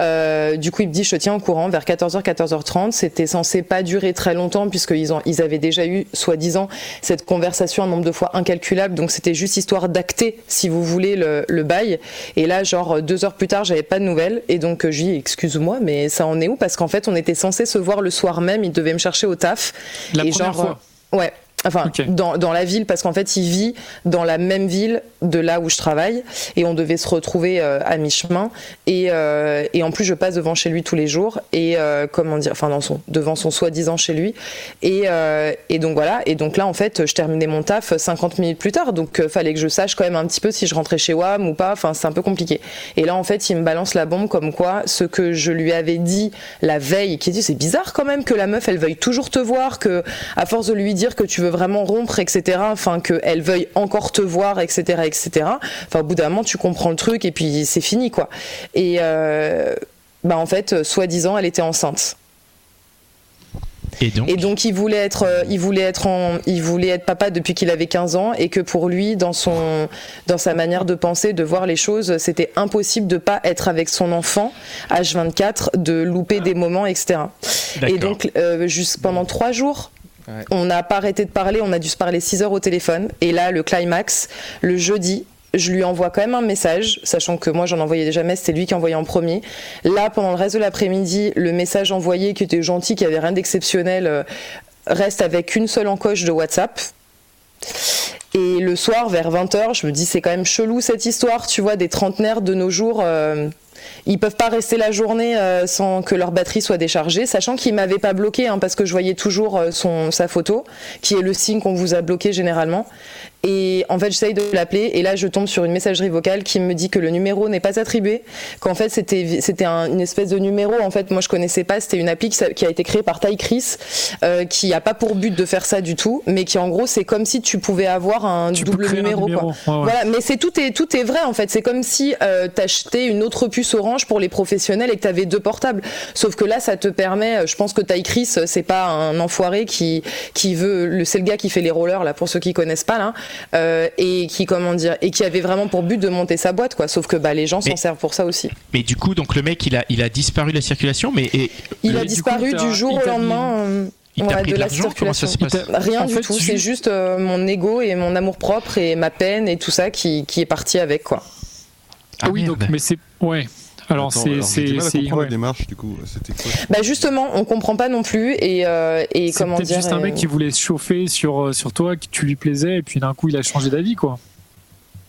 H: Euh, du coup, il me dit, je te tiens au courant vers 14h, 14h30. C'était censé pas durer très longtemps puisqu'ils ils avaient déjà eu, soi-disant, cette conversation un nombre de fois incalculable. Donc c'était juste histoire d'acter, si vous voulez, le, bail. Et là, genre deux heures plus tard, j'avais pas de nouvelles. Et donc je lui excuse-moi, mais ça en est où? Parce qu'en fait, on était censé se voir le soir même. Il devait me chercher au taf.
D: La et première genre, fois.
H: Euh, ouais. Enfin, dans, dans, la ville, parce qu'en fait, il vit dans la même ville de là où je travaille, et on devait se retrouver euh, à mi-chemin. Et, euh, et, en plus, je passe devant chez lui tous les jours, et euh, comment dire, enfin, dans son, devant son soi-disant chez lui. Et, et, donc voilà, et donc là, en fait, je terminais mon taf 50 minutes plus tard, donc fallait que je sache quand même un petit peu si je rentrais chez WAM ou pas. Enfin, c'est un peu compliqué. Et là, en fait, il me balance la bombe comme quoi ce que je lui avais dit la veille, qui dit c'est bizarre quand même que la meuf, elle veuille toujours te voir, que à force de lui dire que tu veux vraiment rompre, etc. Enfin, qu'elle veuille encore te voir, etc., etc. Enfin, au bout d'un moment, tu comprends le truc et puis c'est fini, quoi. Et euh, bah en fait, soi-disant, elle était enceinte.
A: Et donc,
H: et donc, il voulait être, euh, il voulait être en, il voulait être papa depuis qu'il avait 15 ans et que pour lui, dans son, dans sa manière de penser, de voir les choses, c'était impossible de pas être avec son enfant H24, de louper des moments, etc. Et donc, euh, juste pendant trois jours, on n'a pas arrêté de parler, on a dû se parler 6 heures au téléphone. Et là, le climax, le jeudi, je lui envoie quand même un message, sachant que moi j'en envoyais jamais, c'était lui qui envoyait en premier. Là, pendant le reste de l'après-midi, le message envoyé qui était gentil, qui avait rien d'exceptionnel, euh, reste avec une seule encoche de WhatsApp. Et le soir, vers 20h, je me dis c'est quand même chelou cette histoire, tu vois, des trentenaires de nos jours. Euh, ils peuvent pas rester la journée euh, sans que leur batterie soit déchargée, sachant qu'il m'avait pas bloqué hein, parce que je voyais toujours euh, sa photo, qui est le signe qu'on vous a bloqué généralement. Et en fait, j'essaye de l'appeler et là, je tombe sur une messagerie vocale qui me dit que le numéro n'est pas attribué, qu'en fait c'était c'était une espèce de numéro. En fait, moi je connaissais pas. C'était une appli qui, a été créée par Ty Chris, euh, qui a pas pour but de faire ça du tout, mais qui en gros c'est comme si tu pouvais avoir un double numéro. quoi. Voilà, mais c'est tout est tout est vrai en fait. C'est comme si euh, t'achetais une autre puce Orange pour les professionnels et que t'avais deux portables. Sauf que là, ça te permet. Euh, je pense que Ty Chris, c'est pas un enfoiré qui qui veut. Le c'est le gars qui fait les rollers là pour ceux qui connaissent pas là. Euh, et qui comment dire et qui avait vraiment pour but de monter sa boîte quoi. Sauf que bah les gens s'en servent pour ça aussi.
A: Mais du coup donc le mec il a il a disparu de la circulation mais
H: il a disparu du, jour au lendemain. Euh,
A: de, la circulation.
H: Rien du tout, c'est juste euh, mon ego et mon amour propre et ma peine et tout ça qui, qui est parti avec quoi.
D: Ah, oui, donc, mais c'est. Ouais. Alors c'est c'est
C: la démarche du coup. C'était quoi
H: Bah justement, on comprend pas non plus et, euh, et comment dire.
D: C'est juste un mec
H: euh,
D: qui voulait se chauffer sur euh, sur toi, que tu lui plaisais et puis d'un coup il a changé d'avis quoi.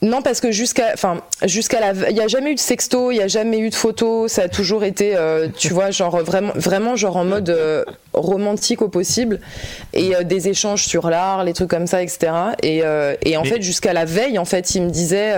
H: Non, parce que jusqu'à, enfin, jusqu'à la, il n'y a jamais eu de sexto, il n'y a jamais eu de photo, ça a toujours été, tu vois, genre vraiment, vraiment genre en mode romantique au possible, et des échanges sur l'art, les trucs comme ça, etc. Et, et en fait, jusqu'à la veille, en fait, il me disait,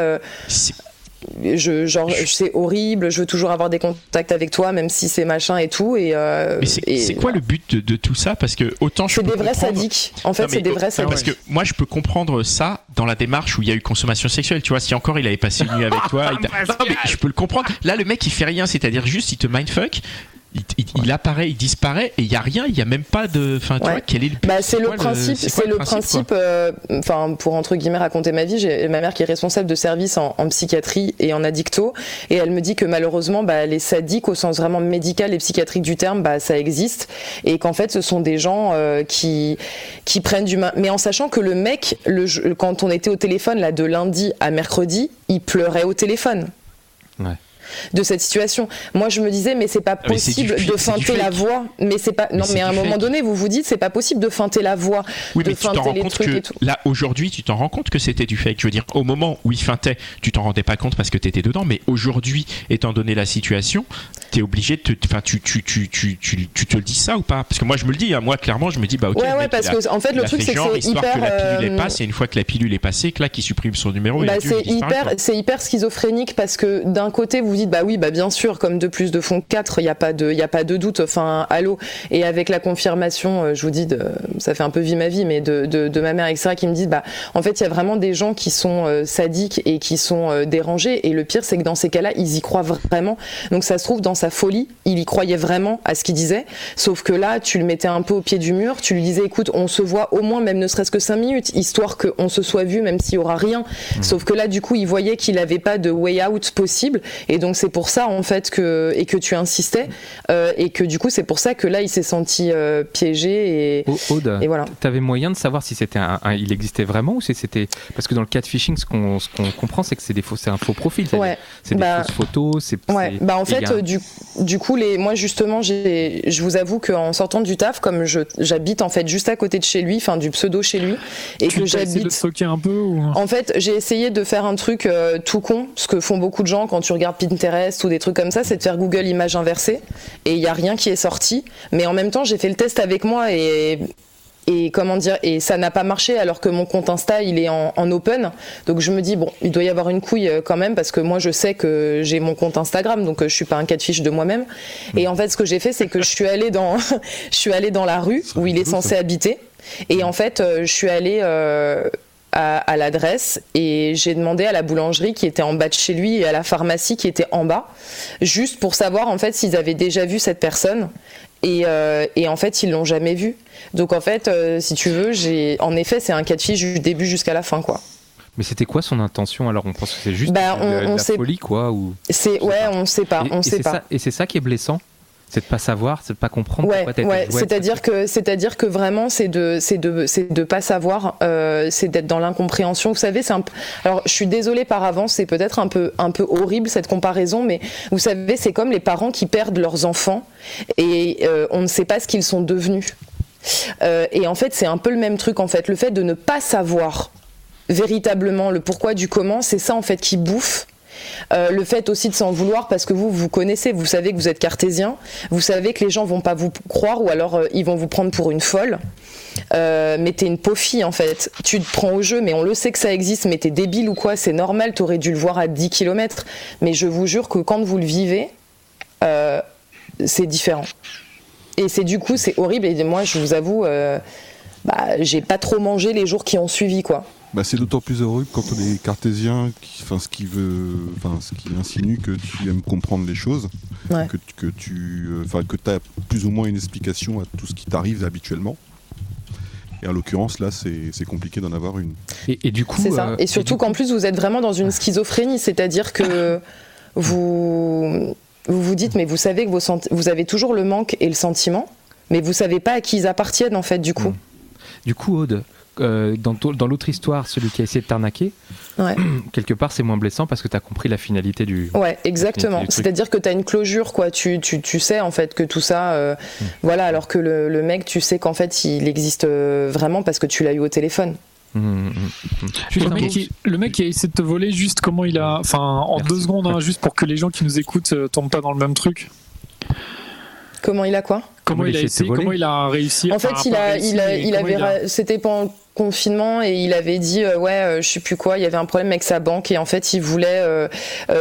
H: je, genre, c'est horrible, je veux toujours avoir des contacts avec toi, même si c'est machin et tout. Et, euh,
A: mais c'est quoi le but de, tout ça? Parce que autant je
H: C'est des vrais sadiques. En fait, c'est des vrais sadiques.
A: Parce que moi, je peux comprendre ça dans la démarche où il y a eu consommation sexuelle. Tu vois, si encore il avait passé une nuit avec toi, non, mais je peux le comprendre. Là, le mec, il fait rien, c'est-à-dire juste, il te mindfuck il, apparaît, il disparaît et il y a rien, il y a même pas de. Enfin, tu vois, quel est le.
H: Bah, c'est le principe, c'est le, principe. Euh, enfin, pour entre guillemets raconter ma vie, j'ai ma mère qui est responsable de service en, psychiatrie et en addicto, et elle me dit que malheureusement, bah, les sadiques au sens vraiment médical et psychiatrique du terme, bah, ça existe, et qu'en fait, ce sont des gens euh, qui qui prennent du mal, mais en sachant que le mec, le, quand on était au téléphone là de lundi à mercredi, il pleurait au téléphone. Ouais de cette situation. Moi, je me disais, mais c'est pas ah, possible de feinter la voix. Mais c'est pas. non, mais à un moment donné, vous vous dites, c'est pas possible de feinter la voix,
A: oui,
H: de
A: mais
H: tu
A: rends compte que, Là, aujourd'hui, tu t'en rends compte que c'était du fake. Je veux dire, au moment où il feintait, tu t'en rendais pas compte parce que tu étais dedans. Mais aujourd'hui, étant donné la situation, tu es obligé de te. Enfin, tu, tu, tu, tu, tu, te le dis ça ou pas? Parce que moi, je me le dis. Hein. moi, clairement, je me dis, bah, ok.
H: Ouais, ouais, parce que, en fait, le truc, c'est que c'est hyper.
A: Que la pilule est euh, passe, et une fois que la pilule est passée, que là, qui supprime son numéro.
H: Bah, c'est hyper, c'est hyper schizophrénique parce que d'un côté, vous dites, bah oui, bah bien sûr comme de plus de fond 4, il n'y a pas de, il a pas de doute. Enfin, allô. Et avec la confirmation, euh, je vous dis, de, ça fait un peu vie ma vie, mais de, de, ma mère, etc., qui me disent, bah, en fait, il y a vraiment des gens qui sont euh, sadiques et qui sont dérangés. Et le pire, c'est que dans ces cas-là, ils y croient vraiment. Donc, ça se trouve, dans sa folie, il y croyait vraiment à ce qu'il disait. Sauf que là, tu le mettais un peu au pied du mur, tu lui disais, écoute, on se voit au moins, même ne serait-ce que 5 minutes, histoire qu'on se soit vu, même s'il y aura rien. Mmh. Sauf que là, du coup, il voyait qu'il n'avait pas de way out possible. Et donc, c'est pour ça, en fait, que, et que tu insistais, euh, et que du coup, c'est pour ça que là, il s'est senti euh, piégé. Et,
B: Aude, et voilà. Tu avais moyen de savoir si c'était un, il existait vraiment ou si c'était. Parce que dans le cas de phishing, ce qu'on comprend, c'est que c'est un faux profil.
H: Ouais.
B: C'est des bah, fausses photos. C'est,
H: ouais. Bah, en fait, du, du coup, les, moi justement, je vous avoue qu'en sortant du taf, comme j'habite en fait juste à côté de chez lui, enfin du pseudo chez lui,
D: et que j'habite. un peu
H: En fait, j'ai essayé de faire un truc euh, tout con, ce que font beaucoup de gens quand tu regardes Pinterest ou des trucs comme ça, c'est de faire Google Images inversées, et il y a rien qui est sorti. Mais en même temps, j'ai fait le test avec moi et et comment dire et ça n'a pas marché alors que mon compte Insta il est en, open. Donc je me dis bon il doit y avoir une couille euh, quand même parce que moi je sais que j'ai mon compte Instagram donc euh, je suis pas un cas de fiche de moi-même. Et en fait ce que j'ai fait c'est que je suis allée dans je suis allée dans la rue où il est censé habiter. Et en fait euh, je suis allée à, l'adresse et j'ai demandé à la boulangerie qui était en bas de chez lui et à la pharmacie qui était en bas, juste pour savoir en fait s'ils avaient déjà vu cette personne et, euh, et, en fait, ils l'ont jamais vu. Donc en fait, euh, si tu veux, j'ai, en effet, c'est un cas de fiche du début jusqu'à la fin, quoi.
B: Mais c'était quoi son intention Alors? On pense que c'est juste bah, on, la folie, quoi ou...
H: C'est ouais, on sait pas, on sait pas.
B: et c'est ça qui est blessant? C'est de pas savoir, c'est de pas comprendre
H: ouais, pourquoi ouais, c'est-à-dire que c'est-à-dire que vraiment c'est de c'est de c'est de pas savoir, euh, c'est d'être dans l'incompréhension. Vous savez, c'est un alors je suis désolée par avance, c'est peut-être un peu un peu horrible cette comparaison, mais vous savez, c'est comme les parents qui perdent leurs enfants et euh, on ne sait pas ce qu'ils sont devenus. Euh, et en fait, c'est un peu le même truc en fait, le fait de ne pas savoir véritablement le pourquoi du comment, c'est ça en fait qui bouffe euh, le fait aussi de s'en vouloir parce que vous, vous connaissez, vous savez que vous êtes cartésien, vous savez que les gens vont pas vous croire ou alors euh, ils vont vous prendre pour une folle. Euh, mais t'es une pauvre en fait. Tu te prends au jeu, mais on le sait que ça existe, mais t'es débile ou quoi, c'est normal, t'aurais dû le voir à 10 km. Mais je vous jure que quand vous le vivez, c'est différent. Et c'est du coup, c'est horrible. Et moi, je vous avoue, bah, j'ai pas trop mangé les jours qui ont suivi, quoi.
C: Bah, c'est d'autant plus heureux quand on est cartésien, qui, ce qui veut, enfin, ce qui insinue que tu aimes comprendre les choses, que, que, tu, euh, enfin, que as plus ou moins une explication à tout ce qui t'arrive habituellement. Et en l'occurrence, là, c'est compliqué d'en avoir une.
B: Et, du coup.
H: C'est ça. Euh, et surtout qu'en plus, vous êtes vraiment dans une schizophrénie, c'est-à-dire que vous, vous vous dites, mais vous savez que vos vous avez toujours le manque et le sentiment, mais vous savez pas à qui ils appartiennent, en fait, du coup. Hmm.
B: Du coup, Aude, euh, dans, l'autre histoire, celui qui a essayé de t'arnaquer, quelque part c'est moins blessant parce que tu as compris la finalité du.
H: Ouais, exactement. C'est-à-dire que tu as une closure, quoi. Tu, tu, tu, sais en fait que tout ça. Euh, hmm. Voilà, alors que le, mec, tu sais qu'en fait il existe euh, vraiment parce que tu l'as eu au téléphone. Hmm, hmm,
D: le, mec qui, le, mec qui, a essayé de te voler, juste comment il a. Enfin, en deux secondes, hein, juste pour que les gens qui nous écoutent tombent pas dans le même truc.
H: Comment il a quoi?
D: Comment, il, a essayé, comment il a réussi
H: En fait, il a, il, a, il avait, c'était pendant confinement et il avait dit euh, ouais euh, je sais plus quoi il y avait un problème avec sa banque et en fait il voulait euh,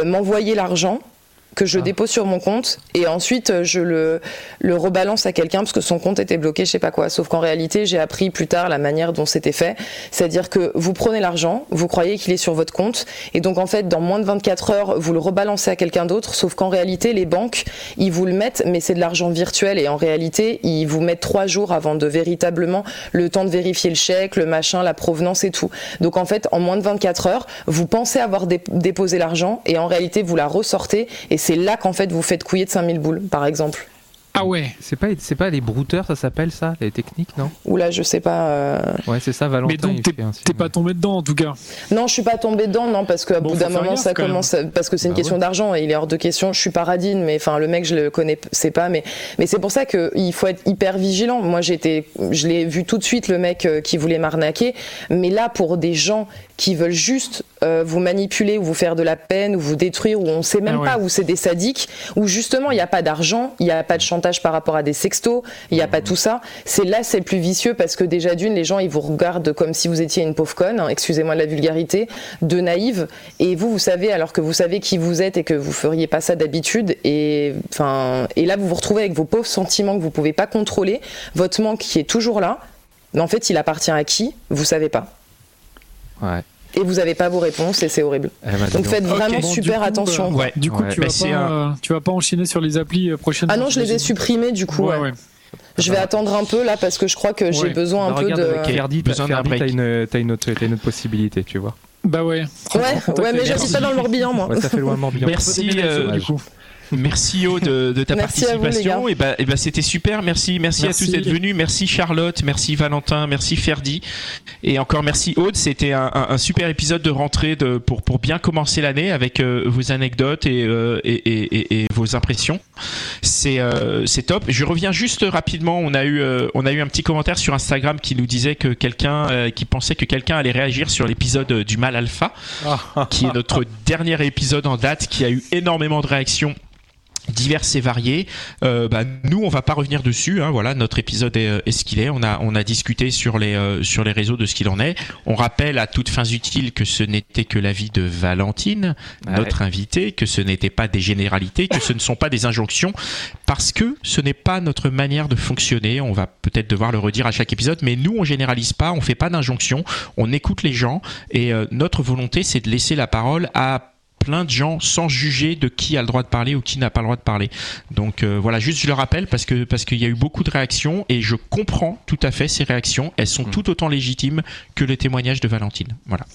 H: m'envoyer l'argent que je ah. dépose sur mon compte et ensuite euh, je le, le rebalance à quelqu'un parce que son compte était bloqué, je sais pas quoi. Sauf qu'en réalité, j'ai appris plus tard la manière dont c'était fait. C'est-à-dire que vous prenez l'argent, vous croyez qu'il est sur votre compte et donc en fait, dans moins de 24 heures, vous le rebalancez à quelqu'un d'autre. Sauf qu'en réalité, les banques, ils vous le mettent, mais c'est de l'argent virtuel et en réalité, ils vous mettent trois jours avant de véritablement le temps de vérifier le chèque, le machin, la provenance et tout. Donc en fait, en moins de 24 heures, vous pensez avoir déposé l'argent et en réalité, vous la ressortez et c'est là qu'en fait vous faites couiller de 5000 boules, par exemple.
D: Ah ouais.
B: C'est pas, c'est pas les brouteurs, ça s'appelle ça, les techniques, non?
H: Oula, je sais pas.
B: Euh. Ouais, c'est ça, Valentin.
D: Mais donc t'es, pas tombé dedans en tout cas?
H: Non, je suis pas tombé dedans, non, parce qu'à bout d'un moment ça commence, parce que c'est une bah question d'argent et il est hors de question. Je suis pas radine, mais enfin le mec je le connais, c'est pas, mais mais c'est pour ça qu'il faut être hyper vigilant. Moi j'étais, je l'ai vu tout de suite le mec euh, qui voulait m'arnaquer, mais là pour des gens qui veulent juste euh, vous manipuler ou vous faire de la peine ou vous détruire ou on sait même ah pas où c'est des sadiques où justement il n'y a pas d'argent, il n'y a pas de chantage par rapport à des sextos, il n'y a pas tout ça. C'est là c'est le plus vicieux parce que déjà d'une les gens ils vous regardent comme si vous étiez une pauvre conne, hein, excusez-moi de la vulgarité, de naïve et vous vous savez alors que vous savez qui vous êtes et que vous feriez pas ça d'habitude et enfin et là vous vous retrouvez avec vos pauvres sentiments que vous pouvez pas contrôler, votre manque qui est toujours là. Mais en fait, il appartient à qui? Vous savez pas. Et vous n'avez pas vos réponses et c'est horrible. Eh ben, donc faites vraiment super attention.
D: Du coup, tu, vas pas, euh, tu vas pas enchaîner sur les applis euh, prochainement.
H: Ah non, je les ai supprimés du coup. Je vais attendre un peu là parce que je crois que j'ai besoin un peu de.
B: Ferdi, besoin d'un break. T'as une, as une, autre, as une autre possibilité, tu vois.
D: Bah ouais.
H: Ouais, ouais mais j'habite pas dans le Morbihan moi.
B: ça fait loin le Morbihan.
A: Merci. Euh, du coup. Merci Aude de, ta participation. et bah, et bah c'était super. Merci, merci, à tous d'être venus. Merci Charlotte, merci Valentin, merci Ferdi. Et encore merci Aude. C'était un, super épisode de rentrée de, pour, pour bien commencer l'année avec euh, vos anecdotes euh, et, et, et, vos impressions. C'est euh, c'est top. Je reviens juste rapidement. On a eu on a eu un petit commentaire sur Instagram qui nous disait que quelqu'un qui pensait que quelqu'un allait réagir sur l'épisode du mal alpha, ah. qui est notre dernier épisode en date, qui a eu énormément de réactions diverses et variées. Euh, bah, nous, on va pas revenir dessus. Hein, voilà, notre épisode est, euh, est ce qu'il est. On a on a discuté sur les euh, sur les réseaux de ce qu'il en est. On rappelle à toutes fins utiles que ce n'était que l'avis de Valentine, notre invitée, que ce n'était pas des généralités, que ce ne sont pas des injonctions, parce que ce n'est pas notre manière de fonctionner. On va peut-être devoir le redire à chaque épisode, mais nous, on généralise pas, on fait pas d'injonctions, on écoute les gens et notre volonté, c'est de laisser la parole à plein de gens sans juger de qui a le droit de parler ou qui n'a pas le droit de parler. Donc euh, voilà, juste je le rappelle parce que parce qu'il y a eu beaucoup de réactions et je comprends tout à fait ces réactions. Elles sont mm. tout autant légitimes que les témoignages de Valentine. Voilà.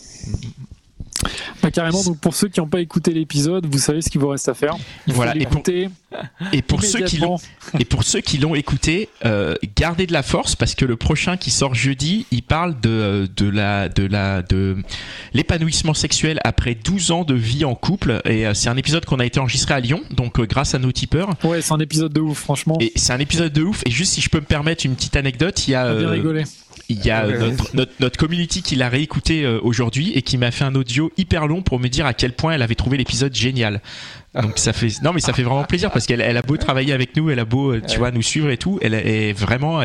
D: Bah, carrément, donc pour ceux qui n'ont pas écouté l'épisode, vous savez ce qu'il vous reste à faire.
A: voilà, et pour, et pour ceux qui l'ont et pour ceux qui l'ont écouté, euh, gardez de la force parce que le prochain qui sort jeudi, il parle de de la de la de l'épanouissement sexuel après 12 ans de vie en couple et euh, c'est un épisode qu'on a été enregistré à Lyon, donc euh, grâce à nos tipeurs.
D: Ouais, c'est un épisode de ouf, franchement.
A: Et c'est un épisode de ouf et juste si je peux me permettre une petite anecdote, il y a
D: bien rigolé
A: il y a notre, notre, community qui l'a réécouté euh, aujourd'hui et qui m'a fait un audio hyper long pour me dire à quel point elle avait trouvé l'épisode génial. Donc ça fait non mais ça fait vraiment plaisir parce qu'elle elle a beau travailler avec nous, elle a beau euh, tu vois nous suivre et tout, elle est vraiment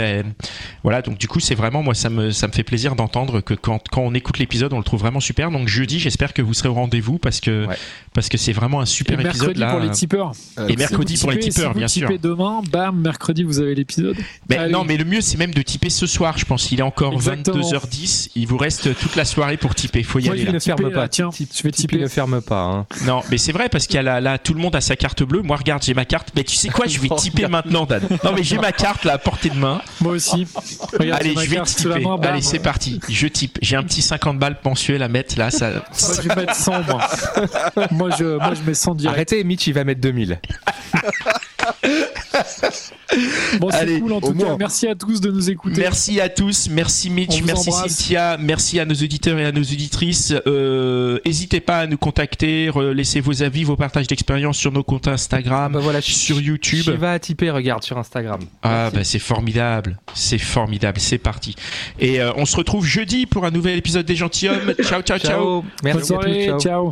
A: voilà donc du coup c'est vraiment moi ça me ça me fait plaisir d'entendre que quand, quand on écoute l'épisode on le trouve vraiment super. Donc jeudi j'espère que vous serez au rendez-vous parce que parce que c'est vraiment un super épisode
D: là. pour les tipeurs.
A: et mercredi pour les tipeurs bien
D: sûr. demain, bam mercredi vous avez l'épisode.
A: Mais non mais le mieux c'est même de tiper ce soir je pense. Il est encore 22h10, il vous reste toute la soirée pour tiper. Faut y
B: moi,
A: aller.
B: Je ne ferme pas. Tiens, je vais tiper. Ne ferme pas. Hein.
A: Non mais c'est vrai parce qu'il y a la tout le monde a sa carte bleue. Moi, regarde, j'ai ma carte. Mais tu sais quoi, je vais typer maintenant, Dan. Non, mais j'ai ma carte là à portée de main.
D: Moi aussi.
A: Allez, je vais typer. Allez, c'est parti. Je type. J'ai un petit 50 balles mensuel à mettre là. Ça... Moi,
D: je vais mettre 100, moi. moi, je, moi, je mets 100 direct.
B: Arrêtez, Mitch, il va mettre 2000.
D: bon, c'est cool en tout cas. Merci à tous de nous écouter.
A: Merci à tous. Merci Mitch. Merci Cynthia. Merci à nos auditeurs et à nos auditrices. Euh, n'hésitez pas à nous contacter. Laissez vos avis, vos partages d'expérience sur nos comptes Instagram, bah voilà, sur YouTube.
B: Tu vas typer, regarde sur Instagram.
A: Ah bah c'est formidable. C'est formidable. C'est parti. Et euh, on se retrouve jeudi pour un nouvel épisode des gentilshommes. ciao, ciao, ciao.
D: Merci à tous. ciao.